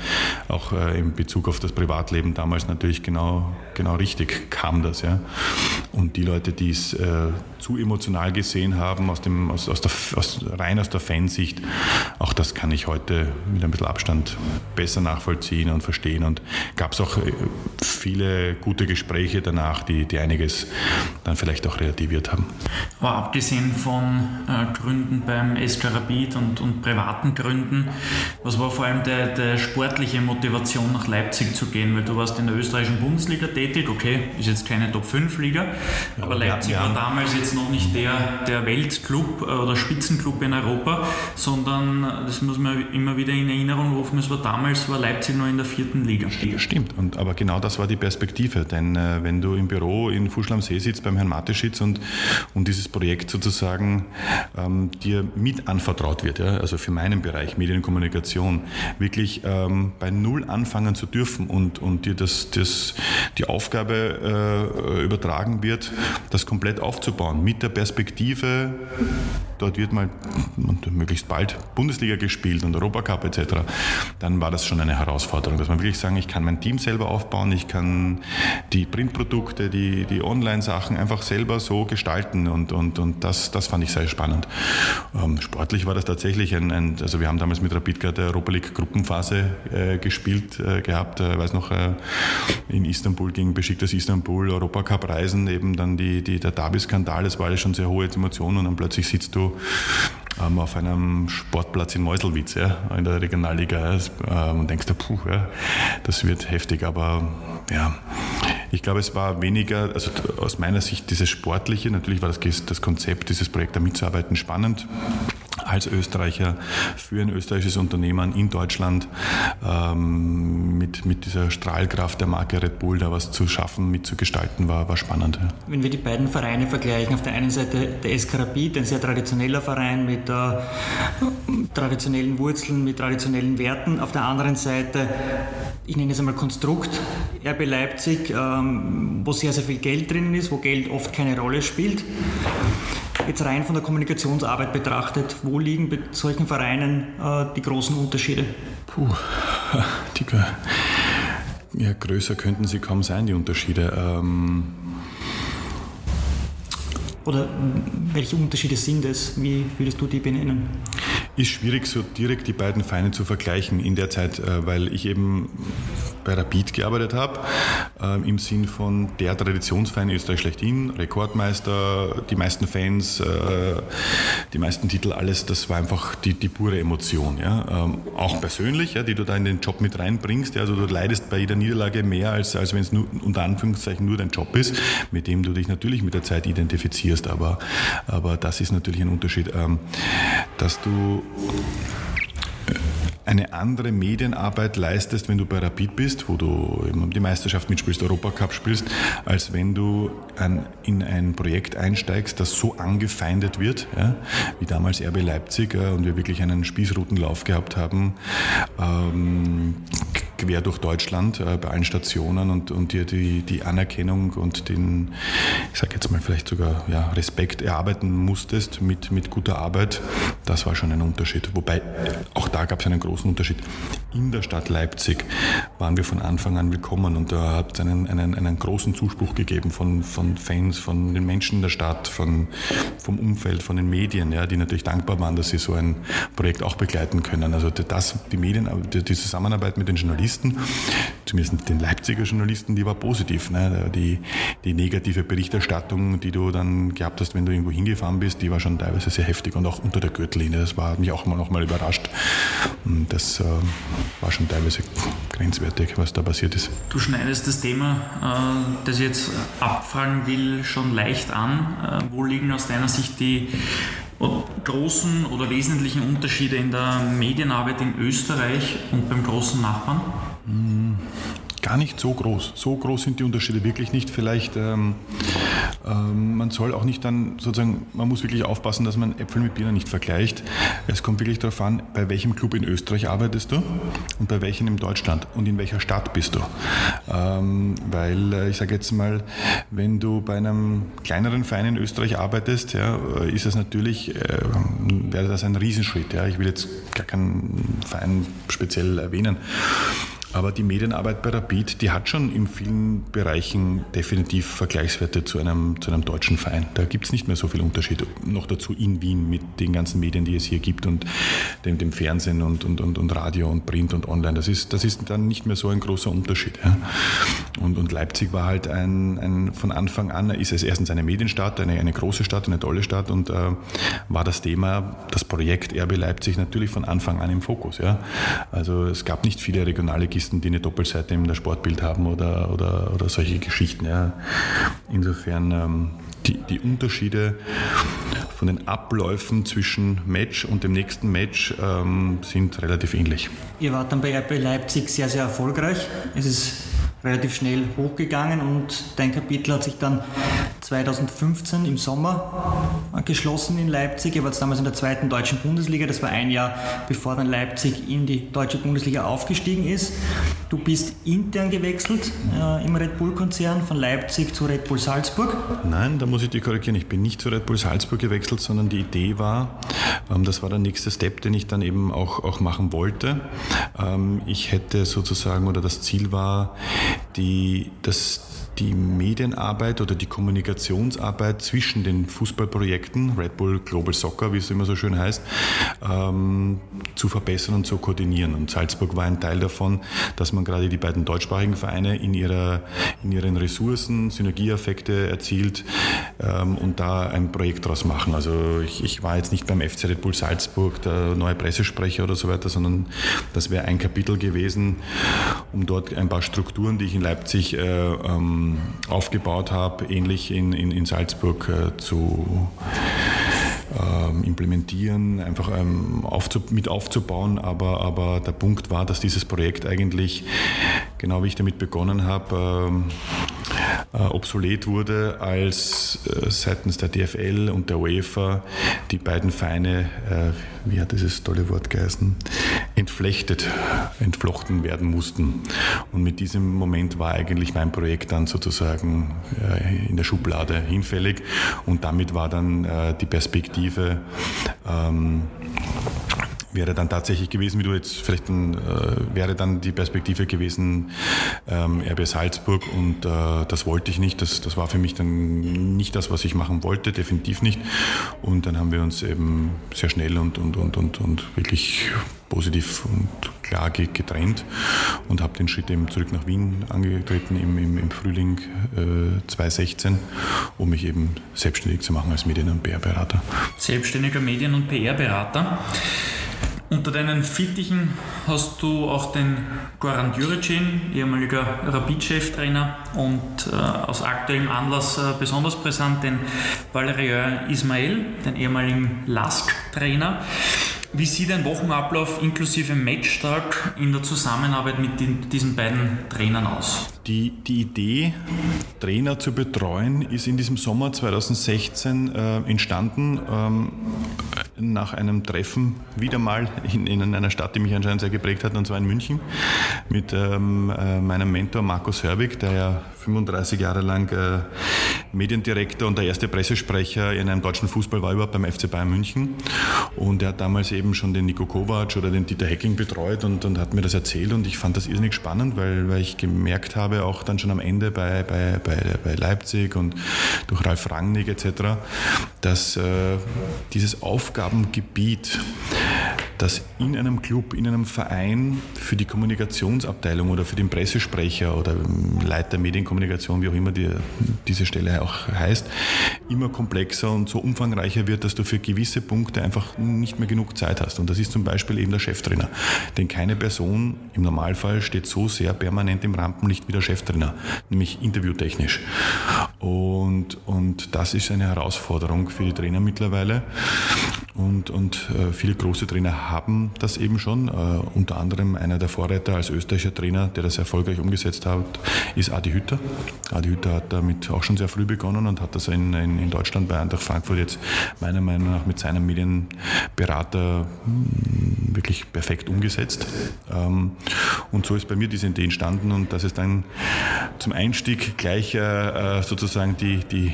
Speaker 3: auch äh, in Bezug auf das Privatleben damals natürlich genau, genau richtig kam das. Ja. Und die Leute, die es äh, zu emotional gesehen haben aus dem aus, aus der, aus, rein aus der Fansicht, auch das kann ich heute mit ein bisschen Abstand besser nachvollziehen und verstehen. Und gab es auch äh, viele gute Gespräche danach, die, die einiges dann vielleicht auch relativiert haben.
Speaker 2: Aber abgesehen von äh, Gründen beim SK Rapid und, und privaten Gründen, was war vor allem der, der sportliche Motivation nach Leipzig zu gehen? Weil du warst in der österreichischen Bundesliga tätig, okay, ist jetzt keine Top-5-Liga, aber Leipzig ja, ja. war damals jetzt noch nicht der, der Weltclub oder Spitzenclub in Europa, sondern das muss man immer wieder in Erinnerung rufen, es war damals, war Leipzig noch in der vierten Liga.
Speaker 3: Stimmt, und, aber genau das war die Perspektive, denn äh, wenn du im Büro in Fuschl am See sitzt beim Herrn Mateschitz und, und dieses Projekt sozusagen ähm, dir mit anvertraut wird, ja, also für meinen Bereich Medienkommunikation, wirklich ähm, bei Null anfangen zu dürfen und, und dir das, das, die Aufgabe äh, übertragen wird, das komplett aufzubauen mit der Perspektive, dort wird mal möglichst bald Bundesliga gespielt und Europacup etc., dann war das schon eine Herausforderung, dass man wirklich sagen, ich kann mein Team selber aufbauen, ich kann die Printprodukte, die, die Online-Sachen einfach selber so gestalten und, und, und das, das fand ich sehr spannend. Ähm, sportlich war das tatsächlich ein, ein, also wir haben damals mit Rapid gerade Europa League Gruppenphase äh, gespielt äh, gehabt, äh, weiß noch, äh, in Istanbul gegen Besiktas Istanbul, Europacup Reisen, eben dann die, die, der Derby-Skandal, das war alles schon sehr hohe Emotionen und dann plötzlich sitzt du ähm, auf einem Sportplatz in Meuselwitz, ja, in der Regionalliga äh, und denkst puh, ja, das wird heftig, aber ja, ich glaube, es war weniger, also aus meiner Sicht dieses Sportliche, natürlich war das, das Konzept, dieses Projekt da mitzuarbeiten spannend als Österreicher für ein österreichisches Unternehmen in Deutschland ähm, mit, mit dieser Strahlkraft der Marke Red Bull da was zu schaffen, mitzugestalten, war, war spannend. Ja.
Speaker 4: Wenn wir die beiden Vereine vergleichen, auf der einen Seite der SK Rapid, ein sehr traditioneller Verein mit äh, traditionellen Wurzeln, mit traditionellen Werten, auf der anderen Seite, ich nenne es einmal Konstrukt, RB Leipzig, ähm, wo sehr, sehr viel Geld drinnen ist, wo Geld oft keine Rolle spielt. Jetzt rein von der Kommunikationsarbeit betrachtet, wo liegen bei solchen Vereinen äh, die großen Unterschiede?
Speaker 3: Puh, die, ja, größer könnten sie kaum sein, die Unterschiede. Ähm
Speaker 4: Oder welche Unterschiede sind es? Wie würdest du die benennen?
Speaker 3: Ist schwierig, so direkt die beiden Vereine zu vergleichen in der Zeit, äh, weil ich eben bei Rapid gearbeitet habe, äh, im Sinn von der Traditionsverein Österreich schlechthin, Rekordmeister, die meisten Fans, äh, die meisten Titel, alles, das war einfach die, die pure Emotion. Ja? Ähm, auch persönlich, ja, die du da in den Job mit reinbringst. Ja? Also du leidest bei jeder Niederlage mehr, als, als wenn es nur, unter Anführungszeichen nur dein Job ist, mit dem du dich natürlich mit der Zeit identifizierst. Aber, aber das ist natürlich ein Unterschied, ähm, dass du eine andere Medienarbeit leistest, wenn du bei Rapid bist, wo du eben die Meisterschaft mitspielst, Europacup spielst, als wenn du ein, in ein Projekt einsteigst, das so angefeindet wird, ja, wie damals RB Leipzig äh, und wir wirklich einen Spießrutenlauf gehabt haben, ähm, quer durch Deutschland äh, bei allen Stationen und, und dir die, die Anerkennung und den, ich sage jetzt mal vielleicht sogar ja, Respekt erarbeiten musstest mit, mit guter Arbeit, das war schon ein Unterschied. Wobei auch da gab es einen großen Unterschied. In der Stadt Leipzig waren wir von Anfang an willkommen und da hat es einen, einen, einen großen Zuspruch gegeben von, von Fans, von den Menschen in der Stadt, von, vom Umfeld, von den Medien, ja, die natürlich dankbar waren, dass sie so ein Projekt auch begleiten können. Also das, die Medien, die Zusammenarbeit mit den Journalisten, zumindest den Leipziger Journalisten, die war positiv. Ne? Die, die negative Berichterstattung, die du dann gehabt hast, wenn du irgendwo hingefahren bist, die war schon teilweise sehr heftig und auch unter der Gürtellinie. Das war mich auch mal noch mal überrascht. Und das äh, war schon teilweise grenzwertig, was da passiert ist.
Speaker 2: Du schneidest das Thema, äh, das ich jetzt abfragen will, schon leicht an. Äh, wo liegen aus deiner Sicht die großen oder wesentlichen Unterschiede in der Medienarbeit in Österreich und beim großen Nachbarn?
Speaker 3: Gar nicht so groß. So groß sind die Unterschiede wirklich nicht. Vielleicht, ähm, ähm, man soll auch nicht dann sozusagen, man muss wirklich aufpassen, dass man Äpfel mit Birnen nicht vergleicht. Es kommt wirklich darauf an, bei welchem Club in Österreich arbeitest du und bei welchem in Deutschland und in welcher Stadt bist du. Ähm, weil äh, ich sage jetzt mal, wenn du bei einem kleineren Verein in Österreich arbeitest, ja, äh, ist es natürlich, äh, wäre das ein Riesenschritt. Ja. Ich will jetzt gar keinen Verein speziell erwähnen. Aber die Medienarbeit bei Rapid, die hat schon in vielen Bereichen definitiv Vergleichswerte zu einem, zu einem deutschen Verein. Da gibt es nicht mehr so viel Unterschied. Noch dazu in Wien mit den ganzen Medien, die es hier gibt und dem, dem Fernsehen und, und, und, und Radio und Print und Online. Das ist, das ist dann nicht mehr so ein großer Unterschied. Ja. Und, und Leipzig war halt ein, ein, von Anfang an, ist es erstens eine Medienstadt, eine, eine große Stadt, eine tolle Stadt und äh, war das Thema, das Projekt RB Leipzig natürlich von Anfang an im Fokus. Ja. Also es gab nicht viele regionale Anarchisten, die eine Doppelseite in der Sportbild haben oder, oder, oder solche Geschichten. Ja. Insofern ähm, die, die Unterschiede von den Abläufen zwischen Match und dem nächsten Match ähm, sind relativ ähnlich.
Speaker 4: Ihr wart dann bei RB Leipzig sehr, sehr erfolgreich. Es ist relativ schnell hochgegangen und dein Kapitel hat sich dann 2015 im Sommer geschlossen in Leipzig. Ihr wart damals in der zweiten deutschen Bundesliga. Das war ein Jahr, bevor dann Leipzig in die deutsche Bundesliga aufgestiegen ist. Du bist intern gewechselt äh, im Red Bull-Konzern von Leipzig zu Red Bull Salzburg.
Speaker 3: Nein, da muss ich dich korrigieren. Ich bin nicht zu Red Bull Salzburg gewechselt, sondern die Idee war, ähm, das war der nächste Step, den ich dann eben auch, auch machen wollte. Ähm, ich hätte sozusagen, oder das Ziel war, die, das, die Medienarbeit oder die Kommunikationsarbeit zwischen den Fußballprojekten, Red Bull Global Soccer, wie es immer so schön heißt, ähm, zu verbessern und zu koordinieren. Und Salzburg war ein Teil davon, dass man gerade die beiden deutschsprachigen Vereine in, ihrer, in ihren Ressourcen Synergieeffekte erzielt ähm, und da ein Projekt daraus machen. Also ich, ich, war jetzt nicht beim FC Red Bull Salzburg der neue Pressesprecher oder so weiter, sondern das wäre ein Kapitel gewesen, um dort ein paar Strukturen, die ich in Leipzig äh, ähm, aufgebaut habe, ähnlich in, in, in Salzburg äh, zu ähm, implementieren, einfach ähm, aufzu, mit aufzubauen. Aber, aber der Punkt war, dass dieses Projekt eigentlich, genau wie ich damit begonnen habe, ähm, äh, obsolet wurde, als äh, seitens der DFL und der UEFA die beiden Feine, äh, wie hat dieses tolle Wort geheißen, entflechtet, entflochten werden mussten. Und mit diesem Moment war eigentlich mein Projekt dann sozusagen äh, in der Schublade hinfällig und damit war dann äh, die Perspektive, ähm, wäre dann tatsächlich gewesen, wie du jetzt vielleicht äh, wäre dann die Perspektive gewesen, ähm, RB Salzburg und äh, das wollte ich nicht. Das, das war für mich dann nicht das, was ich machen wollte, definitiv nicht. Und dann haben wir uns eben sehr schnell und, und, und, und, und wirklich positiv und klar getrennt und habe den Schritt eben zurück nach Wien angetreten im, im, im Frühling äh, 2016, um mich eben selbstständig zu machen als Medien- und PR-Berater.
Speaker 2: Selbstständiger Medien- und PR-Berater. Unter deinen Fittichen hast du auch den Goran Djuricin, ehemaliger Rapid-Cheftrainer und äh, aus aktuellem Anlass äh, besonders präsent den Valerian Ismail, den ehemaligen Lask-Trainer. Wie sieht ein Wochenablauf inklusive Matchtag in der Zusammenarbeit mit den, diesen beiden Trainern aus?
Speaker 3: Die, die Idee, Trainer zu betreuen, ist in diesem Sommer 2016 äh, entstanden, ähm, nach einem Treffen wieder mal in, in, einer Stadt, die mich anscheinend sehr geprägt hat, und zwar in München, mit ähm, äh, meinem Mentor Markus Hörwig, der ja 35 Jahre lang äh, Mediendirektor und der erste Pressesprecher in einem deutschen Fußball war überhaupt beim FC Bayern München. Und er hat damals eben schon den Nico Kovac oder den Dieter Hecking betreut und, und hat mir das erzählt und ich fand das irrsinnig spannend, weil, weil ich gemerkt habe, auch dann schon am Ende bei, bei, bei, bei Leipzig und durch Ralf Rangnick etc., dass äh, dieses Aufgabengebiet, das in einem Club, in einem Verein für die Kommunikationsabteilung oder für den Pressesprecher oder Leiter Medienkommunikation, wie auch immer die, diese Stelle auch heißt, immer komplexer und so umfangreicher wird, dass du für gewisse Punkte einfach nicht mehr genug Zeit hast. Und das ist zum Beispiel eben der Cheftrainer. Denn keine Person im Normalfall steht so sehr permanent im Rampenlicht wie der Cheftrainer, nämlich interviewtechnisch. Und, und das ist eine Herausforderung für die Trainer mittlerweile. Und, und äh, viele große Trainer haben das eben schon. Äh, unter anderem einer der Vorreiter als österreichischer Trainer, der das erfolgreich umgesetzt hat, ist Adi Hütter. Adi Hütter hat damit auch schon sehr früh begonnen und hat das in, in, in Deutschland bei Eintracht Frankfurt jetzt meiner Meinung nach mit seinem Medienberater hm, wirklich perfekt umgesetzt. Ähm, und so ist bei mir diese Idee entstanden und dass es dann zum Einstieg gleich äh, sozusagen die, die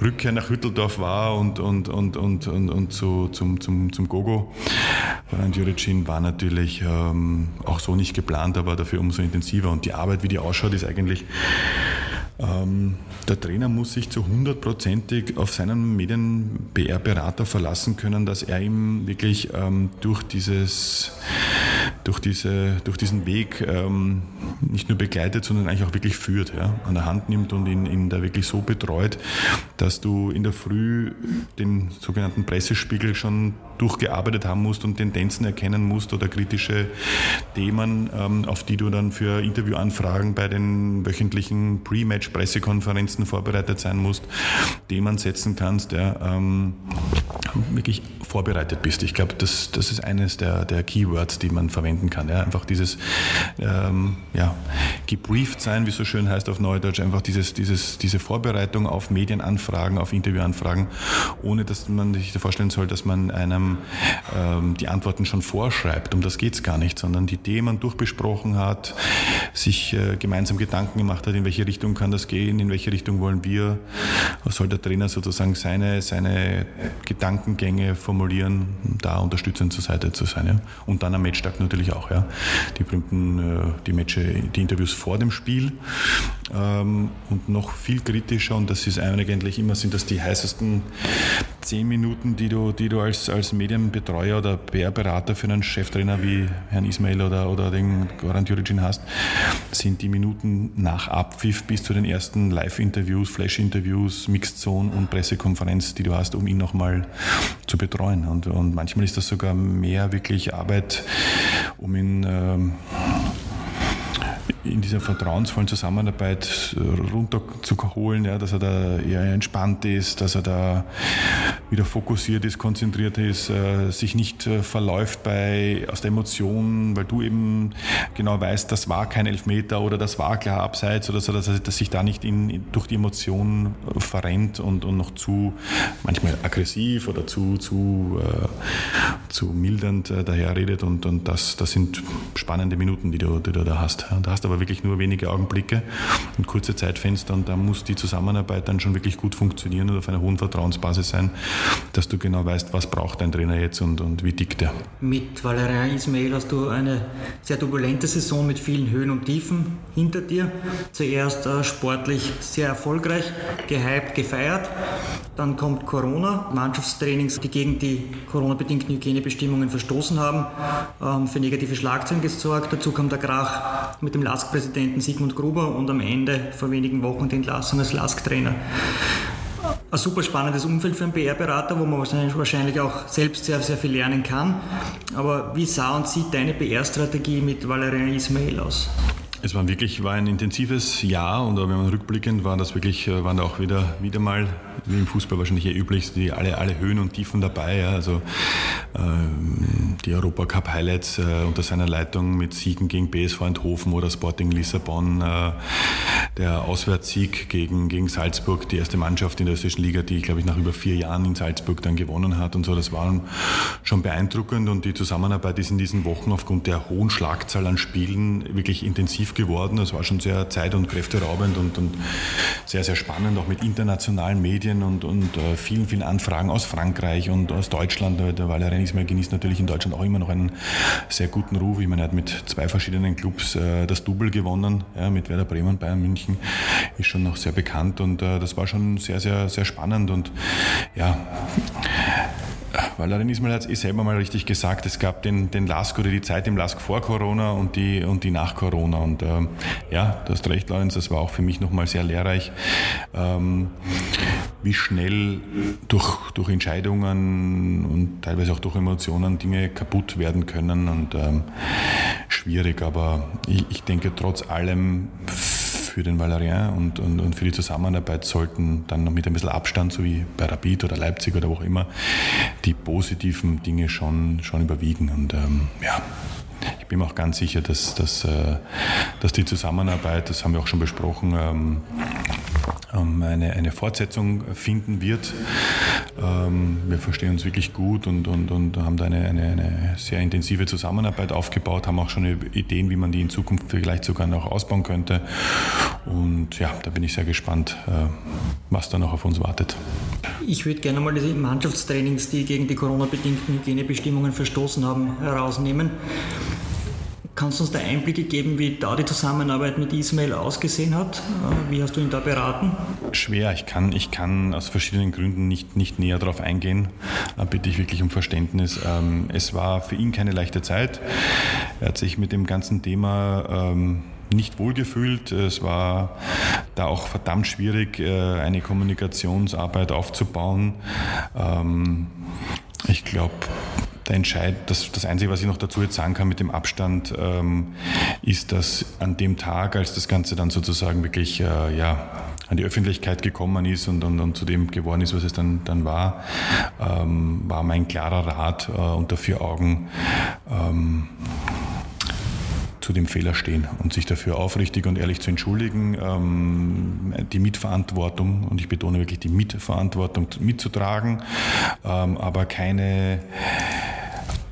Speaker 3: Rückkehr nach Hütteldorf war und, und, und, und, und, und zu, zum, zum, zum Gogo von Juricin war natürlich ähm, auch so nicht geplant, aber dafür umso intensiver. Und die Arbeit, wie die ausschaut, ist eigentlich ähm, der Trainer muss sich zu hundertprozentig auf seinen Medien-PR-Berater verlassen können, dass er ihm wirklich ähm, durch dieses durch, diese, durch diesen Weg ähm, nicht nur begleitet, sondern eigentlich auch wirklich führt, ja, an der Hand nimmt und ihn, ihn da wirklich so betreut, dass du in der Früh den sogenannten Pressespiegel schon durchgearbeitet haben musst und Tendenzen erkennen musst oder kritische Themen, ähm, auf die du dann für Interviewanfragen bei den wöchentlichen Pre-Match-Pressekonferenzen vorbereitet sein musst, Themen setzen kannst, ja, ähm, wirklich vorbereitet bist. Ich glaube, das, das ist eines der, der Keywords, die man verwenden kann. Ja. Einfach dieses ähm, ja, gebrieft sein, wie es so schön heißt auf Neudeutsch, einfach dieses, dieses, diese Vorbereitung auf Medienanfragen, auf Interviewanfragen, ohne dass man sich vorstellen soll, dass man einem ähm, die Antworten schon vorschreibt. Um das geht es gar nicht, sondern die Themen durchbesprochen hat, sich äh, gemeinsam Gedanken gemacht hat, in welche Richtung kann das gehen, in welche Richtung wollen wir, soll der Trainer sozusagen seine, seine Gedankengänge formulieren, da unterstützend zur Seite zu sein. Ja. Und dann am Matchtag natürlich auch. Ja. Die berühmten äh, die, Matche, die Interviews vor dem Spiel ähm, und noch viel kritischer, und das ist eigentlich immer, sind das die heißesten zehn Minuten, die du, die du als, als Medienbetreuer oder PR-Berater für einen Cheftrainer wie Herrn Ismail oder, oder den Goran Djuricin hast, sind die Minuten nach Abpfiff bis zu den ersten Live-Interviews, Flash-Interviews, Mixed Zone und Pressekonferenz, die du hast, um ihn nochmal zu betreuen. Und, und manchmal ist das sogar mehr wirklich Arbeit, um ihn ähm, in dieser vertrauensvollen Zusammenarbeit runterzuholen, ja, dass er da eher entspannt ist, dass er da wieder fokussiert ist, konzentriert ist, äh, sich nicht äh, verläuft bei, aus der Emotion, weil du eben genau weißt, das war kein Elfmeter oder das war klar abseits oder so, dass, er, dass sich da nicht in, durch die Emotion verrennt und, und noch zu manchmal aggressiv oder zu, zu, äh, zu mildernd äh, daherredet und, und das, das sind spannende Minuten, die du, die du da hast. Da hast aber wirklich nur wenige Augenblicke und kurze Zeitfenster und da muss die Zusammenarbeit dann schon wirklich gut funktionieren und auf einer hohen Vertrauensbasis sein, dass du genau weißt, was braucht dein Trainer jetzt und, und wie tickt er.
Speaker 4: Mit Valerian Ismail hast du eine sehr turbulente Saison mit vielen Höhen und Tiefen hinter dir. Zuerst äh, sportlich sehr erfolgreich, gehypt, gefeiert. Dann kommt Corona, Mannschaftstrainings, die gegen die Corona-bedingten Hygienebestimmungen verstoßen haben, ähm, für negative Schlagzeilen gesorgt. Dazu kam der Krach mit dem LASK-Präsidenten Sigmund Gruber und am Ende vor wenigen Wochen die Entlassung als LASK-Trainer ein super spannendes Umfeld für einen PR-Berater, wo man wahrscheinlich auch selbst sehr, sehr viel lernen kann. Aber wie sah und sieht deine PR-Strategie mit Valerian Ismail aus?
Speaker 3: Es war wirklich war ein intensives Jahr und wenn man rückblickend war das wirklich äh, waren da auch wieder wieder mal wie im Fußball wahrscheinlich eher üblich die alle alle Höhen und Tiefen dabei ja, also ähm, die Europacup Highlights äh, unter seiner Leitung mit Siegen gegen BSV Eindhoven oder Sporting Lissabon äh, der Auswärtssieg gegen gegen Salzburg die erste Mannschaft in der österreichischen Liga die glaube ich nach über vier Jahren in Salzburg dann gewonnen hat und so. Das war schon beeindruckend und die Zusammenarbeit ist in diesen Wochen aufgrund der hohen Schlagzahl an Spielen wirklich intensiv geworden. Es war schon sehr zeit- und kräfteraubend und, und, sehr, sehr spannend, auch mit internationalen Medien und, und uh, vielen, vielen Anfragen aus Frankreich und aus Deutschland. Der Valerian Ismail genießt natürlich in Deutschland auch immer noch einen sehr guten Ruf. Ich meine, er hat mit zwei verschiedenen Clubs uh, das Double gewonnen, ja, mit Werder Bremen Bayern München. Ist schon noch sehr bekannt und uh, das war schon sehr, sehr, sehr spannend und ja, Valerin Ismail hat es eh selber mal richtig gesagt, es gab den, den Lask oder die Zeit im Lask vor Corona und die, und die nach Corona. Und ähm, ja, du hast recht, Lorenz, das war auch für mich nochmal sehr lehrreich, ähm, wie schnell durch, durch Entscheidungen und teilweise auch durch Emotionen Dinge kaputt werden können. Und ähm, schwierig, aber ich, ich denke trotz allem für den Valerian und, und, und, für die Zusammenarbeit sollten dann noch mit ein bisschen Abstand, so wie bei Rapid oder Leipzig oder wo auch immer, die positiven Dinge schon, schon überwiegen. Und ähm, ja, ich bin mir auch ganz sicher, dass, dass, äh, dass die Zusammenarbeit, das haben wir auch schon besprochen, ähm, ähm, eine, eine Fortsetzung finden wird. Ähm, wir verstehen uns wirklich gut und, und, und haben da eine, eine, eine sehr intensive Zusammenarbeit aufgebaut, haben auch schon Ideen, wie man die in Zukunft vielleicht sogar noch ausbauen könnte. Und ja, da bin ich sehr gespannt, äh, was da noch auf uns wartet.
Speaker 4: Ich würde gerne mal die Mannschaftstrainings, die gegen die Corona-bedingten Hygienebestimmungen verstoßen haben, herausnehmen. Kannst du uns da Einblicke geben, wie da die Zusammenarbeit mit Ismail ausgesehen hat? Äh, wie hast du ihn da beraten?
Speaker 3: Schwer, ich kann, ich kann aus verschiedenen Gründen nicht, nicht näher darauf eingehen. Da bitte ich wirklich um Verständnis. Ähm, es war für ihn keine leichte Zeit. Er hat sich mit dem ganzen Thema ähm, nicht wohlgefühlt. Es war da auch verdammt schwierig, äh, eine Kommunikationsarbeit aufzubauen. Ähm, ich glaube, der Entscheid, das, das Einzige, was ich noch dazu jetzt sagen kann mit dem Abstand, ähm, ist, dass an dem Tag, als das Ganze dann sozusagen wirklich äh, ja, an die Öffentlichkeit gekommen ist und, und, und, zu dem geworden ist, was es dann, dann war, ähm, war mein klarer Rat äh, unter vier Augen. Ähm, zu dem Fehler stehen und sich dafür aufrichtig und ehrlich zu entschuldigen, ähm, die Mitverantwortung, und ich betone wirklich die Mitverantwortung mitzutragen, ähm, aber keine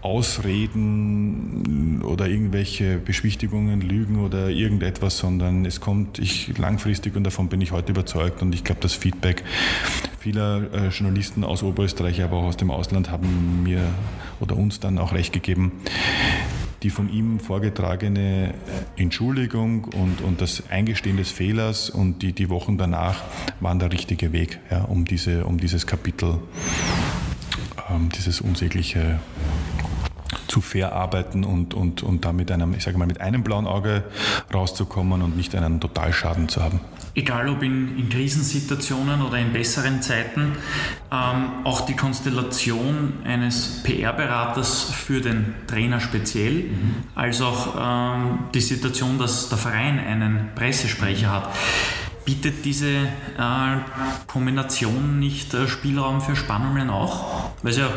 Speaker 3: Ausreden oder irgendwelche Beschwichtigungen, Lügen oder irgendetwas, sondern es kommt ich langfristig und davon bin ich heute überzeugt und ich glaube, das Feedback vieler äh, Journalisten aus Oberösterreich, aber auch aus dem Ausland haben mir oder uns dann auch recht gegeben. Die von ihm vorgetragene Entschuldigung und, und das Eingestehen des Fehlers und die, die Wochen danach waren der richtige Weg, ja, um, diese, um dieses Kapitel, ähm, dieses unsägliche zu fair arbeiten und, und, und da mit einem, ich sage mal, mit einem blauen Auge rauszukommen und nicht einen Totalschaden zu haben.
Speaker 2: Egal ob in, in Krisensituationen oder in besseren Zeiten, ähm, auch die Konstellation eines PR-Beraters für den Trainer speziell, mhm. als auch ähm, die Situation, dass der Verein einen Pressesprecher hat. Bietet diese äh, Kombination nicht äh, Spielraum für Spannungen auch? Weil es ja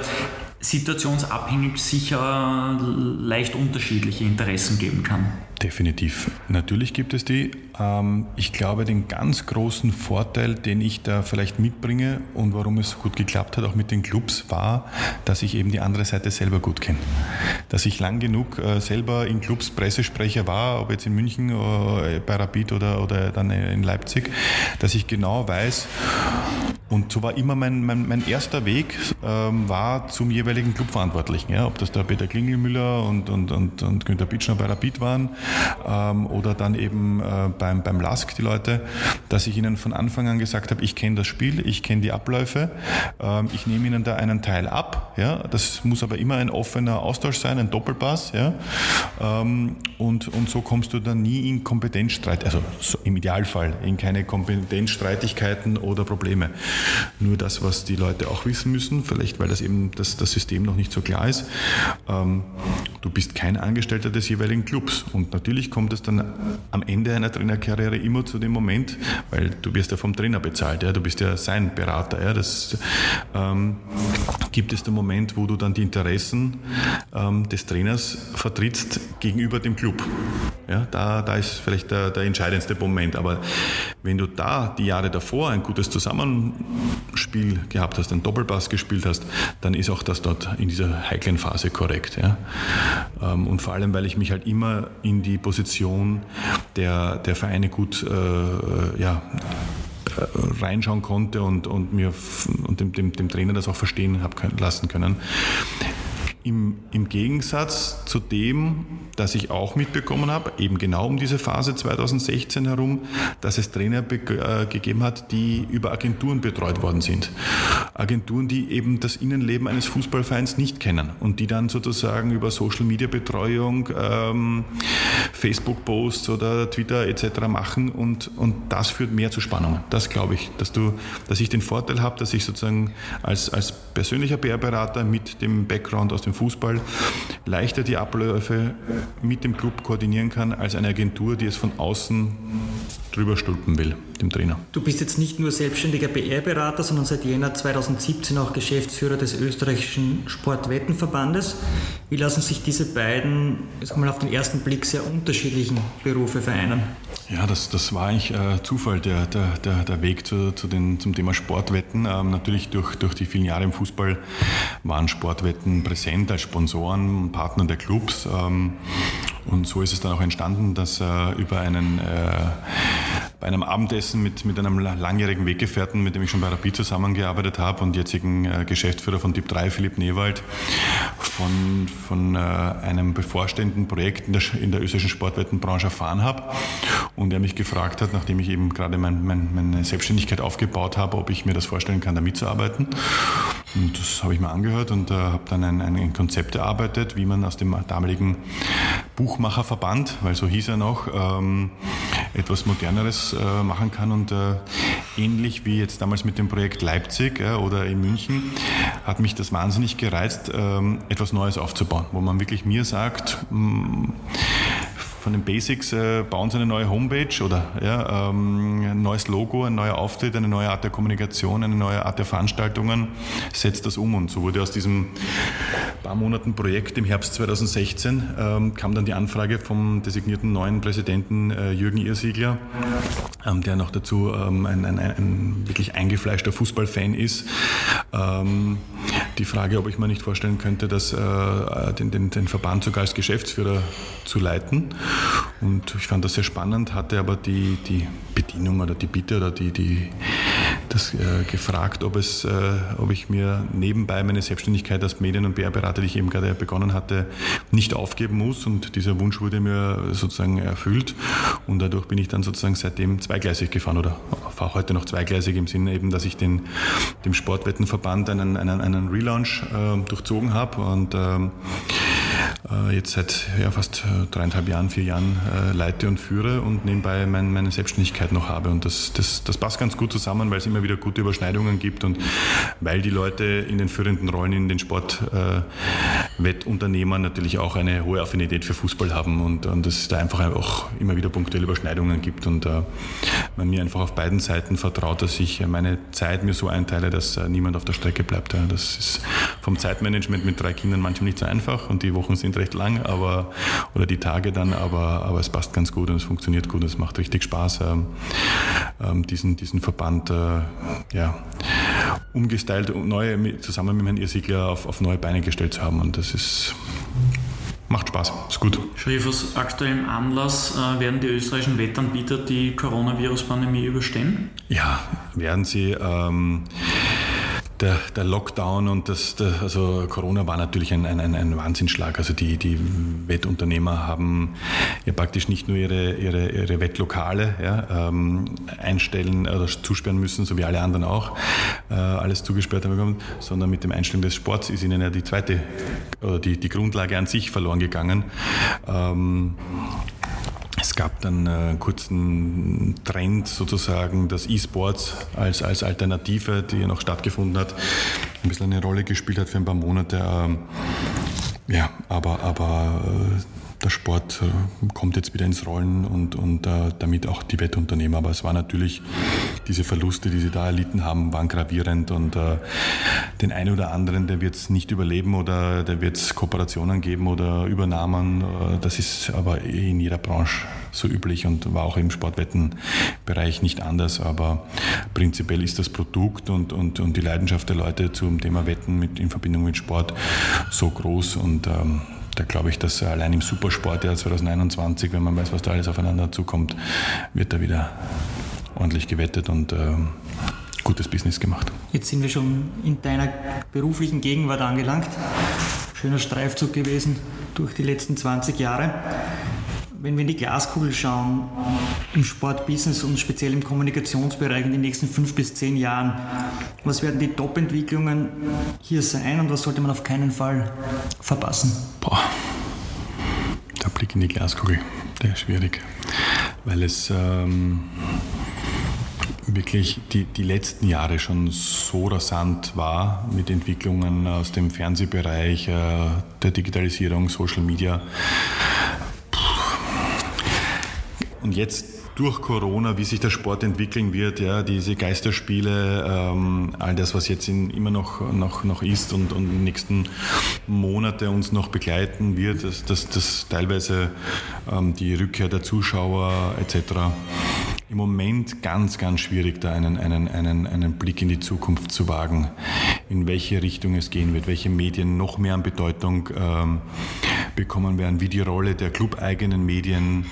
Speaker 2: situationsabhängig sicher leicht unterschiedliche Interessen geben kann.
Speaker 3: Definitiv. Natürlich gibt es die. Ähm, ich glaube, den ganz großen Vorteil, den ich da vielleicht mitbringe und warum es so gut geklappt hat, auch mit den Clubs, war, dass ich eben die andere Seite selber gut kenne. Dass ich lang genug äh, selber in Clubs Pressesprecher war, ob jetzt in München, äh, bei Rapid oder, oder dann in Leipzig, dass ich genau weiß, und so war immer mein, mein, mein erster Weg, ähm, war zum jeweiligen Clubverantwortlichen. Ja, ob das der Peter Klingelmüller und, und, und, und Günter Bitschner bei Rapid waren ähm, oder dann eben äh, beim, beim LASK die Leute, dass ich ihnen von Anfang an gesagt habe, ich kenne das Spiel, ich kenne die Abläufe, ähm, ich nehme ihnen da einen Teil ab. Ja, das muss aber immer ein offener Austausch sein, ein Doppelpass. Ja, ähm, und, und so kommst du dann nie in Kompetenzstreit, also so im Idealfall in keine Kompetenzstreitigkeiten oder Probleme. Nur das, was die Leute auch wissen müssen, vielleicht weil das eben das, das System noch nicht so klar ist, ähm, du bist kein Angestellter des jeweiligen Clubs. Und natürlich kommt es dann am Ende einer Trainerkarriere immer zu dem Moment, weil du wirst ja vom Trainer bezahlt, ja, du bist ja sein Berater. Ja, das ähm, gibt es den Moment, wo du dann die Interessen ähm, des Trainers vertrittst gegenüber dem Club. Ja, da, da ist vielleicht der, der entscheidendste Moment. Aber wenn du da die Jahre davor ein gutes Zusammenspiel gehabt hast, einen Doppelpass gespielt hast, dann ist auch das dort in dieser heiklen Phase korrekt. Ja. Ähm, und vor allem, weil ich mich halt immer in die Position der, der Vereine gut äh, äh ja, äh, reinschauen konnte und, und mir und dem, dem, dem Trainer das auch verstehen habe lassen können. Im, Im, Gegensatz zu dem, das ich auch mitbekommen habe, eben genau um diese Phase 2016 herum, dass es Trainer äh, gegeben hat, die über Agenturen betreut worden sind. Agenturen, die eben das Innenleben eines Fußballvereins nicht kennen und die dann sozusagen über Social-Media-Betreuung, ähm, Facebook-Posts oder Twitter etc. machen und, und das führt mehr zu Spannungen. Das glaube ich, dass, du, dass ich den Vorteil habe, dass ich sozusagen als, als persönlicher PR-Berater mit dem Background aus dem Fußball leichter die Abläufe mit dem Club koordinieren kann, als eine Agentur, die es von außen drüber stülpen will, dem Trainer.
Speaker 4: Du bist jetzt nicht nur selbstständiger PR-Berater, sondern seit Jänner 2017 auch Geschäftsführer des österreichischen Sportwettenverbandes. Wie lassen sich diese beiden, jetzt mal auf den ersten Blick, sehr unterschiedlichen Berufe vereinen?
Speaker 3: Ja, das, das war eigentlich äh, Zufall, der, der, der, der Weg zu, zu den, zum Thema Sportwetten. Ähm, natürlich durch, durch die vielen Jahre im Fußball waren Sportwetten präsent als Sponsoren, Partner der Clubs. Ähm, und so ist es dann auch entstanden, dass äh, über einen, äh, bei einem Abendessen mit, mit einem langjährigen Weggefährten, mit dem ich schon bei Rapid zusammengearbeitet habe und jetzigen äh, Geschäftsführer von Typ 3, Philipp Newald, von, von äh, einem bevorstehenden Projekt in der, in der österreichischen Sportwettenbranche erfahren habe und er mich gefragt hat, nachdem ich eben gerade mein, mein, meine Selbstständigkeit aufgebaut habe, ob ich mir das vorstellen kann, da mitzuarbeiten. Und das habe ich mir angehört und äh, habe dann ein, ein Konzept erarbeitet, wie man aus dem damaligen Buchmacherverband, weil so hieß er noch, ähm, etwas Moderneres äh, machen kann. Und äh, ähnlich wie jetzt damals mit dem Projekt Leipzig äh, oder in München, hat mich das wahnsinnig gereizt, ähm, etwas Neues aufzubauen, wo man wirklich mir sagt, mh, mm, von den Basics äh, bauen sie eine neue Homepage oder ja, ähm, ein neues Logo, ein neuer Auftritt, eine neue Art der Kommunikation, eine neue Art der Veranstaltungen, setzt das um. Und so wurde aus diesem paar Monaten Projekt im Herbst 2016 ähm, kam dann die Anfrage vom designierten neuen Präsidenten äh, Jürgen Irsiegler, ähm, der noch dazu ähm, ein, ein, ein, wirklich eingefleischter Fußballfan ist. Ähm, die Frage, ob ich mir nicht vorstellen könnte, dass, äh, den, den, den Verband sogar als Geschäftsführer zu leiten. Und ich fand das sehr spannend, hatte aber die, die Bedienung oder die Bitte oder die, die, das äh, gefragt, ob, es, äh, ob ich mir nebenbei meine Selbstständigkeit als Medien- und PR-Berater, die ich eben gerade begonnen hatte, nicht aufgeben muss. Und dieser Wunsch wurde mir sozusagen erfüllt. Und dadurch bin ich dann sozusagen seitdem zweigleisig gefahren oder fahre heute noch zweigleisig im Sinne eben, dass ich den, dem Sportwettenverband einen, einen, einen Relaunch äh, durchzogen habe und ähm, äh, jetzt seit ja, fast äh, dreieinhalb Jahren, vier Jahren äh, leite und führe und nebenbei mein, meine Selbstständigkeit noch habe. Und das, das, das passt ganz gut zusammen, weil es immer wieder gute Überschneidungen gibt und weil die Leute in den führenden Rollen in den Sportwettunternehmern äh, natürlich auch eine hohe Affinität für Fußball haben und, und es da einfach auch immer wieder punktuelle Überschneidungen gibt und äh, man mir einfach auf beiden Seiten vertraut, dass ich meine Zeit mir so einteile, dass äh, niemand auf der Strecke bleibt. Ja. Das ist vom Zeitmanagement mit drei Kindern manchmal nicht so einfach und die Wochen sind recht lang, aber oder die Tage dann, aber, aber es passt ganz gut und es funktioniert gut, es macht richtig Spaß, ähm, ähm, diesen, diesen Verband äh, ja, umgestylt und neue, zusammen mit Herrn Irsigler auf, auf neue Beine gestellt zu haben und das ist macht Spaß, ist gut.
Speaker 2: Schrif, aus aktuellem Anlass äh, werden die österreichischen Wettanbieter die Coronavirus-Pandemie überstehen?
Speaker 3: Ja, werden sie. Ähm, der, der Lockdown und das, der, also Corona war natürlich ein, ein, ein Wahnsinnsschlag. Also die, die Wettunternehmer haben ja praktisch nicht nur ihre, ihre, ihre Wettlokale ja, ähm, einstellen oder zusperren müssen, so wie alle anderen auch, äh, alles zugesperrt haben bekommen, sondern mit dem Einstellen des Sports ist ihnen ja die zweite oder die, die Grundlage an sich verloren gegangen. Ähm, es gab dann einen kurzen Trend sozusagen, dass E-Sports als, als Alternative, die noch stattgefunden hat, ein bisschen eine Rolle gespielt hat für ein paar Monate. Ähm, ja, aber, aber äh, der Sport äh, kommt jetzt wieder ins Rollen und, und äh, damit auch die Wettunternehmer. Aber es war natürlich, diese Verluste, die sie da erlitten haben, waren gravierend und äh, den einen oder anderen, der wird es nicht überleben oder der wird es Kooperationen geben oder Übernahmen. Das ist aber eh in jeder Branche so üblich und war auch im Sportwettenbereich nicht anders. Aber prinzipiell ist das Produkt und, und, und die Leidenschaft der Leute zum Thema Wetten mit, in Verbindung mit Sport so groß und ähm, da glaube ich, dass allein im Supersportjahr 2021, wenn man weiß, was da alles aufeinander zukommt, wird da wieder ordentlich gewettet und äh, gutes Business gemacht.
Speaker 4: Jetzt sind wir schon in deiner beruflichen Gegenwart angelangt. Schöner Streifzug gewesen durch die letzten 20 Jahre. Wenn wir in die Glaskugel schauen, im Sportbusiness und speziell im Kommunikationsbereich in den nächsten fünf bis zehn Jahren, was werden die Top-Entwicklungen hier sein und was sollte man auf keinen Fall verpassen?
Speaker 3: Boah, der Blick in die Glaskugel, der ist schwierig, weil es ähm, wirklich die, die letzten Jahre schon so rasant war mit Entwicklungen aus dem Fernsehbereich, äh, der Digitalisierung, Social Media und jetzt durch Corona, wie sich der Sport entwickeln wird, ja, diese Geisterspiele, ähm, all das, was jetzt in, immer noch, noch, noch ist und, und die nächsten Monate uns noch begleiten wird, dass, dass, dass teilweise ähm, die Rückkehr der Zuschauer etc. Im Moment ganz, ganz schwierig, da einen, einen, einen, einen Blick in die Zukunft zu wagen, in welche Richtung es gehen wird, welche Medien noch mehr an Bedeutung ähm, bekommen werden, wie die Rolle der clubeigenen Medien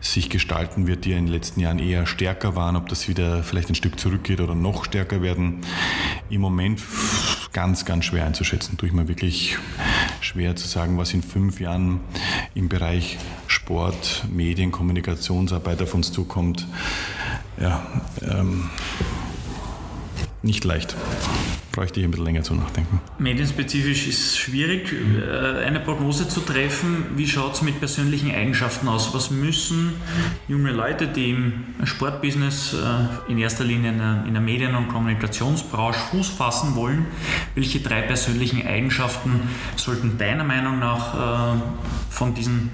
Speaker 3: sich gestalten wird, die ja in den letzten Jahren eher stärker waren, ob das wieder vielleicht ein Stück zurückgeht oder noch stärker werden. Im Moment ganz, ganz schwer einzuschätzen. Tue ich mir wirklich schwer zu sagen, was in fünf Jahren im Bereich Sport, Medien, Kommunikationsarbeit auf uns zukommt. Ja, ähm, nicht leicht bräuchte ich ein bisschen länger zu nachdenken.
Speaker 2: Medienspezifisch ist es schwierig, äh, eine Prognose zu treffen. Wie schaut es mit persönlichen Eigenschaften aus? Was müssen junge Leute, die im Sportbusiness äh, in erster Linie in der Medien- und Kommunikationsbranche Fuß fassen wollen, welche drei persönlichen Eigenschaften sollten deiner Meinung nach äh, von diesen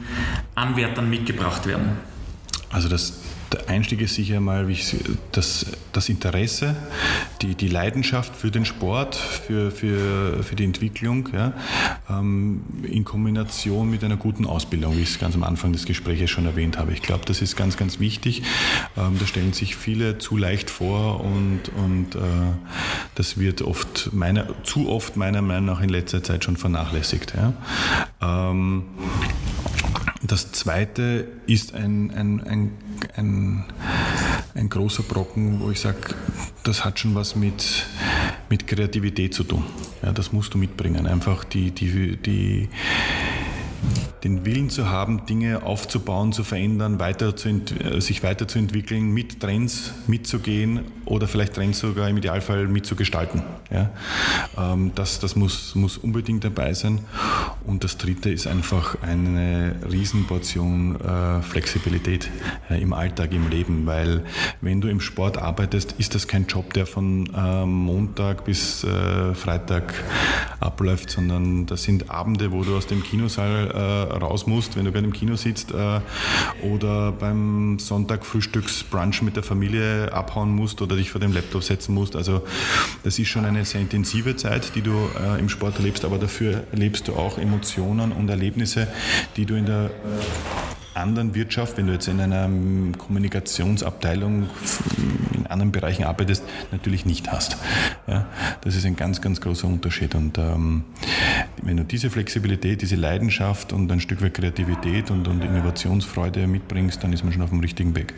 Speaker 2: Anwärtern mitgebracht werden?
Speaker 3: Also das der Einstieg ist sicher mal das, das Interesse, die, die Leidenschaft für den Sport, für, für, für die Entwicklung, ja, ähm, in Kombination mit einer guten Ausbildung, wie ich es ganz am Anfang des Gesprächs schon erwähnt habe. Ich glaube, das ist ganz, ganz wichtig. Ähm, da stellen sich viele zu leicht vor und, und äh, das wird oft meiner, zu oft meiner Meinung nach in letzter Zeit schon vernachlässigt. Ja. Ähm, das zweite ist ein, ein, ein, ein, ein großer Brocken, wo ich sage, das hat schon was mit, mit Kreativität zu tun. Ja, das musst du mitbringen. Einfach die, die, die, den Willen zu haben, Dinge aufzubauen, zu verändern, weiter zu äh, sich weiterzuentwickeln, mit Trends mitzugehen oder vielleicht Trends sogar im Idealfall mitzugestalten. Ja? Ähm, das das muss, muss unbedingt dabei sein. Und das Dritte ist einfach eine Riesenportion äh, Flexibilität äh, im Alltag, im Leben, weil wenn du im Sport arbeitest, ist das kein Job, der von Montag bis Freitag abläuft, sondern das sind Abende, wo du aus dem Kinosaal äh, raus musst, wenn du gerade im Kino sitzt äh, oder beim Sonntag Frühstücksbrunch mit der Familie abhauen musst oder dich vor dem Laptop setzen musst. Also das ist schon eine sehr intensive Zeit, die du äh, im Sport erlebst, aber dafür erlebst du auch Emotionen und Erlebnisse, die du in der anderen Wirtschaft, wenn du jetzt in einer Kommunikationsabteilung in anderen Bereichen arbeitest, natürlich nicht hast. Ja, das ist ein ganz, ganz großer Unterschied. Und ähm, wenn du diese Flexibilität, diese Leidenschaft und ein Stück weit Kreativität und, und Innovationsfreude mitbringst, dann ist man schon auf dem richtigen Weg,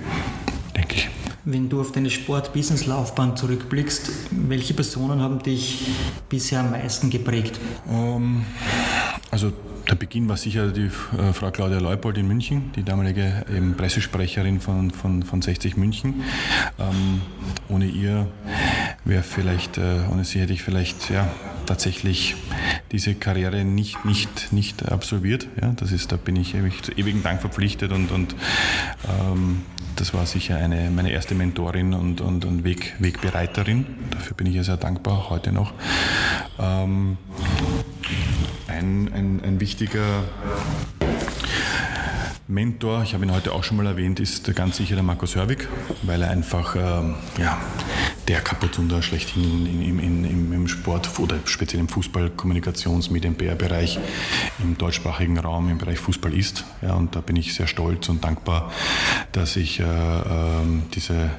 Speaker 3: denke ich.
Speaker 4: Wenn du auf deine Sport-Business-Laufbahn zurückblickst, welche Personen haben dich bisher am meisten geprägt?
Speaker 3: Um, ähm, also der Beginn war sicher die äh, Frau Claudia Leupold in München, die damalige eben Pressesprecherin von, von, von 60 München. Ähm, ohne ihr wäre vielleicht, äh, ohne sie hätte ich vielleicht ja, tatsächlich diese Karriere nicht, nicht, nicht absolviert. Ja, das ist, da bin ich ewig, zu ewigen Dank verpflichtet und, und ähm, das war sicher eine, meine erste Mentorin und, und, und Weg, Wegbereiterin. Dafür bin ich ihr sehr dankbar, heute noch. Ähm, ein, ein, ein wichtiger Mentor, ich habe ihn heute auch schon mal erwähnt, ist ganz sicher der Markus Hörwig, weil er einfach ähm, ja, der Kapuzunder schlechthin im, im, im, Sport oder speziell im Fußball, Kommunikations-, Medien-, PR-Bereich im deutschsprachigen Raum im Bereich Fußball ist. Ja, und da bin ich sehr stolz und dankbar, dass ich äh, äh, diese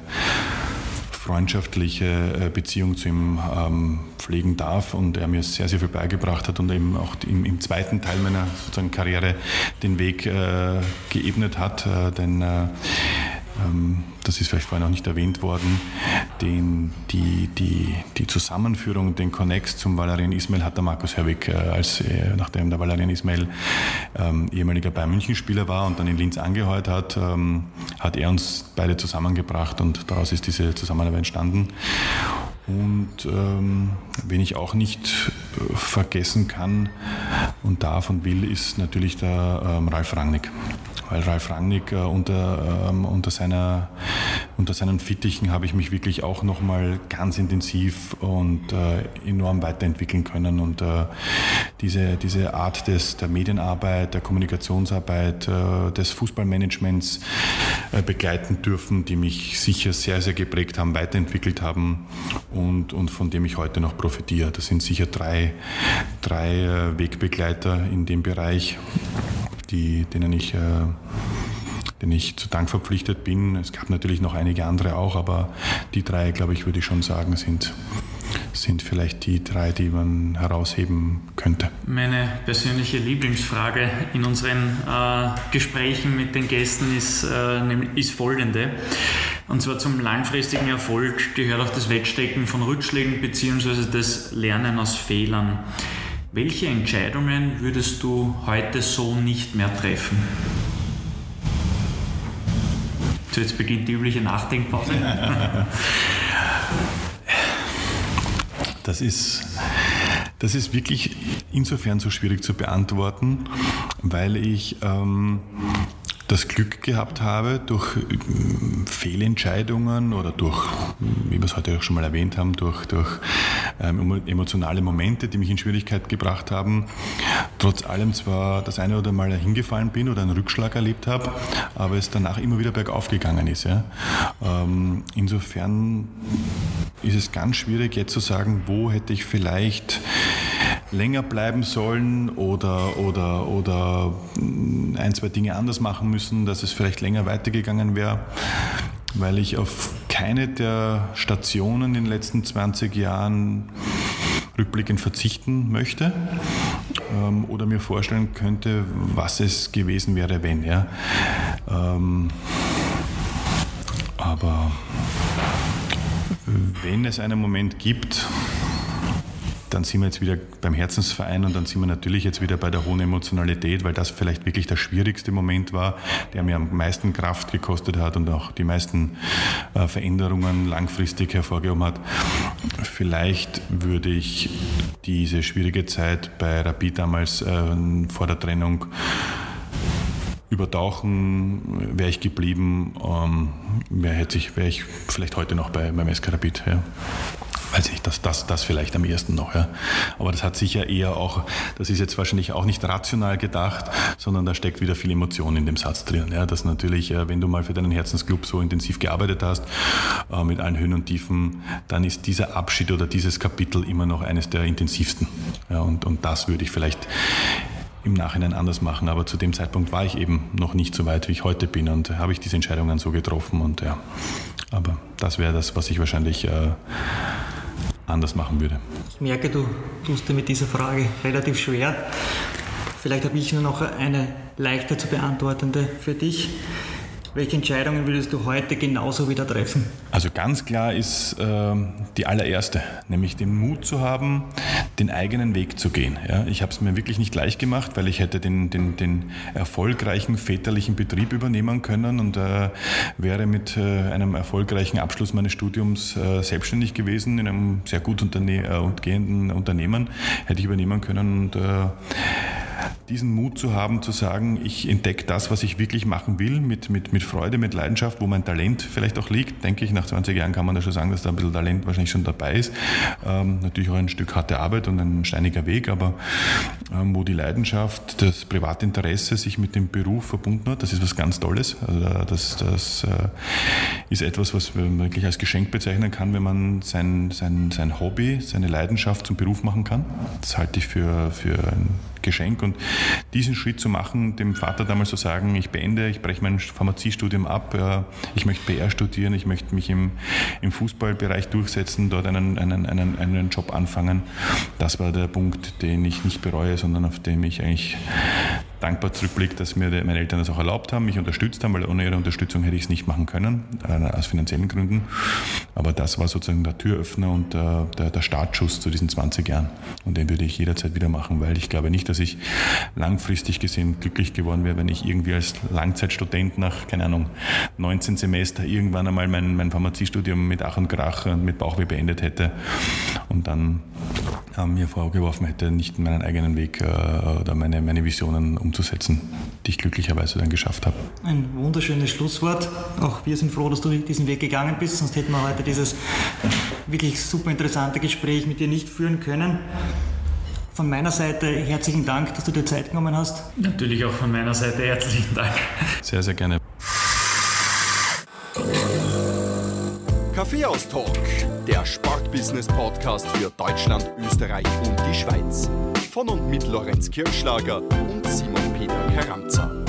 Speaker 3: freundschaftliche äh, Beziehung zu ihm ähm, pflegen darf und er mir sehr, sehr viel beigebracht hat und eben auch im, im zweiten Teil meiner sozusagen Karriere den Weg äh, geebnet hat, äh, denn äh, ähm, das ist vielleicht vorhin noch nicht erwähnt worden, den, die, die, die Zusammenführung, den Connex zum Valerian Ismail hat der Markus Herwig, äh, als, äh, nachdem der Valerian Ismail ähm, ehemaliger Bayern München-Spieler war und dann in Linz angeheuert hat, ähm, hat er uns beide zusammengebracht und daraus ist diese Zusammenarbeit entstanden. Und ähm, wen ich auch nicht äh, vergessen kann und darf und will, ist natürlich der ähm, Ralf Rangnick. Weil Ralf Rangnick äh, unter, ähm, unter, seiner, unter seinen Fittichen habe ich mich wirklich auch nochmal ganz intensiv und äh, enorm weiterentwickeln können. Und äh, diese, diese Art des, der Medienarbeit, der Kommunikationsarbeit, äh, des Fußballmanagements begleiten dürfen, die mich sicher sehr, sehr geprägt haben, weiterentwickelt haben und von dem ich heute noch profitiere. Das sind sicher drei, drei äh, Wegbegleiter in dem Bereich die, denen ich, äh, denen ich zu Dank verpflichtet bin. Es gab natürlich noch einige andere auch, aber die drei, glaube ich, würde ich schon sagen, sind, sind vielleicht die drei, die man herausheben könnte.
Speaker 2: Meine persönliche Lieblingsfrage in unseren äh, Gesprächen mit den Gästen ist, äh, ist folgende. Und zwar zum langfristigen Erfolg gehört auch das Wegstecken von Rückschlägen bzw. das Lernen aus Fehlern. Welche Entscheidungen würdest du heute so nicht mehr treffen? So, jetzt beginnt die übliche Nachdenkpause.
Speaker 3: Das ist, das ist wirklich insofern so schwierig zu beantworten, weil ich ähm, das Glück gehabt habe, durch äh, Fehlentscheidungen oder durch, wie wir es heute auch schon mal erwähnt haben, durch, durch ähm, emotionale Momente, die mich in Schwierigkeit gebracht haben, trotz allem zwar das eine oder Mal hingefallen bin oder einen Rückschlag erlebt habe, aber es danach immer wieder bergauf gegangen ist. Ja. Ähm, insofern ist es ganz schwierig jetzt zu sagen, wo hätte ich vielleicht länger bleiben sollen oder, oder, oder ein, zwei Dinge anders machen müssen, dass es vielleicht länger weitergegangen wäre, weil ich auf keine der Stationen in den letzten 20 Jahren rückblickend verzichten möchte ähm, oder mir vorstellen könnte, was es gewesen wäre, wenn. Ja. Ähm, aber wenn es einen Moment gibt, dann sind wir jetzt wieder beim Herzensverein und dann sind wir natürlich jetzt wieder bei der hohen Emotionalität, weil das vielleicht wirklich der schwierigste Moment war, der mir am meisten Kraft gekostet hat und auch die meisten äh, Veränderungen langfristig hervorgehoben hat. Vielleicht würde ich diese schwierige Zeit bei Rapid damals äh, vor der Trennung übertauchen, wäre ich geblieben, ähm, wäre ich, wär ich vielleicht heute noch bei, beim SK Rapid. Ja. Weiß ich das, das, das vielleicht am ersten noch. Ja. Aber das hat sicher eher auch, das ist jetzt wahrscheinlich auch nicht rational gedacht, sondern da steckt wieder viel Emotion in dem Satz drin. Ja. Dass natürlich, äh, wenn du mal für deinen Herzensclub so intensiv gearbeitet hast, äh, mit allen Höhen und Tiefen, dann ist dieser Abschied oder dieses Kapitel immer noch eines der intensivsten. Ja. Und, und das würde ich vielleicht im Nachhinein anders machen. Aber zu dem Zeitpunkt war ich eben noch nicht so weit, wie ich heute bin und habe ich diese Entscheidungen so getroffen. Und ja, aber das wäre das, was ich wahrscheinlich äh, anders machen würde.
Speaker 4: Ich merke, du tust dir mit dieser Frage relativ schwer. Vielleicht habe ich nur noch eine leichter zu beantwortende für dich. Welche Entscheidungen würdest du heute genauso wieder treffen?
Speaker 3: Also ganz klar ist äh, die allererste, nämlich den Mut zu haben, den eigenen Weg zu gehen. Ja, ich habe es mir wirklich nicht leicht gemacht, weil ich hätte den, den, den erfolgreichen väterlichen Betrieb übernehmen können und äh, wäre mit äh, einem erfolgreichen Abschluss meines Studiums äh, selbstständig gewesen in einem sehr gut unterne äh, gehenden Unternehmen, hätte ich übernehmen können und äh, diesen Mut zu haben, zu sagen, ich entdecke das, was ich wirklich machen will, mit, mit, mit Freude, mit Leidenschaft, wo mein Talent vielleicht auch liegt. Denke ich, nach 20 Jahren kann man da schon sagen, dass da ein bisschen Talent wahrscheinlich schon dabei ist. Ähm, natürlich auch ein Stück harte Arbeit und ein steiniger Weg, aber ähm, wo die Leidenschaft, das Privatinteresse sich mit dem Beruf verbunden hat, das ist was ganz Tolles. Also das, das äh, ist etwas, was man wirklich als Geschenk bezeichnen kann, wenn man sein, sein, sein Hobby, seine Leidenschaft zum Beruf machen kann. Das halte ich für, für ein Geschenk. Und diesen Schritt zu machen, dem Vater damals zu sagen, ich beende, ich breche mein Pharmaziestudium ab, ich möchte PR studieren, ich möchte mich im, im Fußballbereich durchsetzen, dort einen, einen, einen, einen Job anfangen, das war der Punkt, den ich nicht bereue, sondern auf dem ich eigentlich dankbar zurückblicke, dass mir meine Eltern das auch erlaubt haben, mich unterstützt haben, weil ohne ihre Unterstützung hätte ich es nicht machen können, äh, aus finanziellen Gründen. Aber das war sozusagen der Türöffner und der, der, Startschuss zu diesen 20 Jahren. Und den würde ich jederzeit wieder machen, weil ich glaube nicht, dass ich langfristig gesehen glücklich geworden wäre, wenn ich irgendwie als Langzeitstudent nach, keine Ahnung, 19 Semester irgendwann einmal mein, mein Pharmaziestudium mit Ach und Krach und mit Bauchweh beendet hätte und dann äh, mir vorgeworfen hätte, nicht meinen eigenen Weg äh, oder meine, meine Visionen umzusetzen, die ich glücklicherweise dann geschafft habe.
Speaker 4: Ein wunderschönes Schlusswort. Auch wir sind froh, dass du diesen Weg gegangen bist, sonst hätten wir heute dieses wirklich super interessante Gespräch mit dir nicht führen können. Von meiner Seite herzlichen Dank, dass du dir Zeit genommen hast.
Speaker 2: Natürlich auch von meiner Seite herzlichen Dank.
Speaker 3: Sehr, sehr gerne.
Speaker 1: Kaffeehaus-Talk, der Sportbusiness-Podcast für Deutschland, Österreich und die Schweiz. Von und mit Lorenz Kirschlager und Simon Peter Karamza.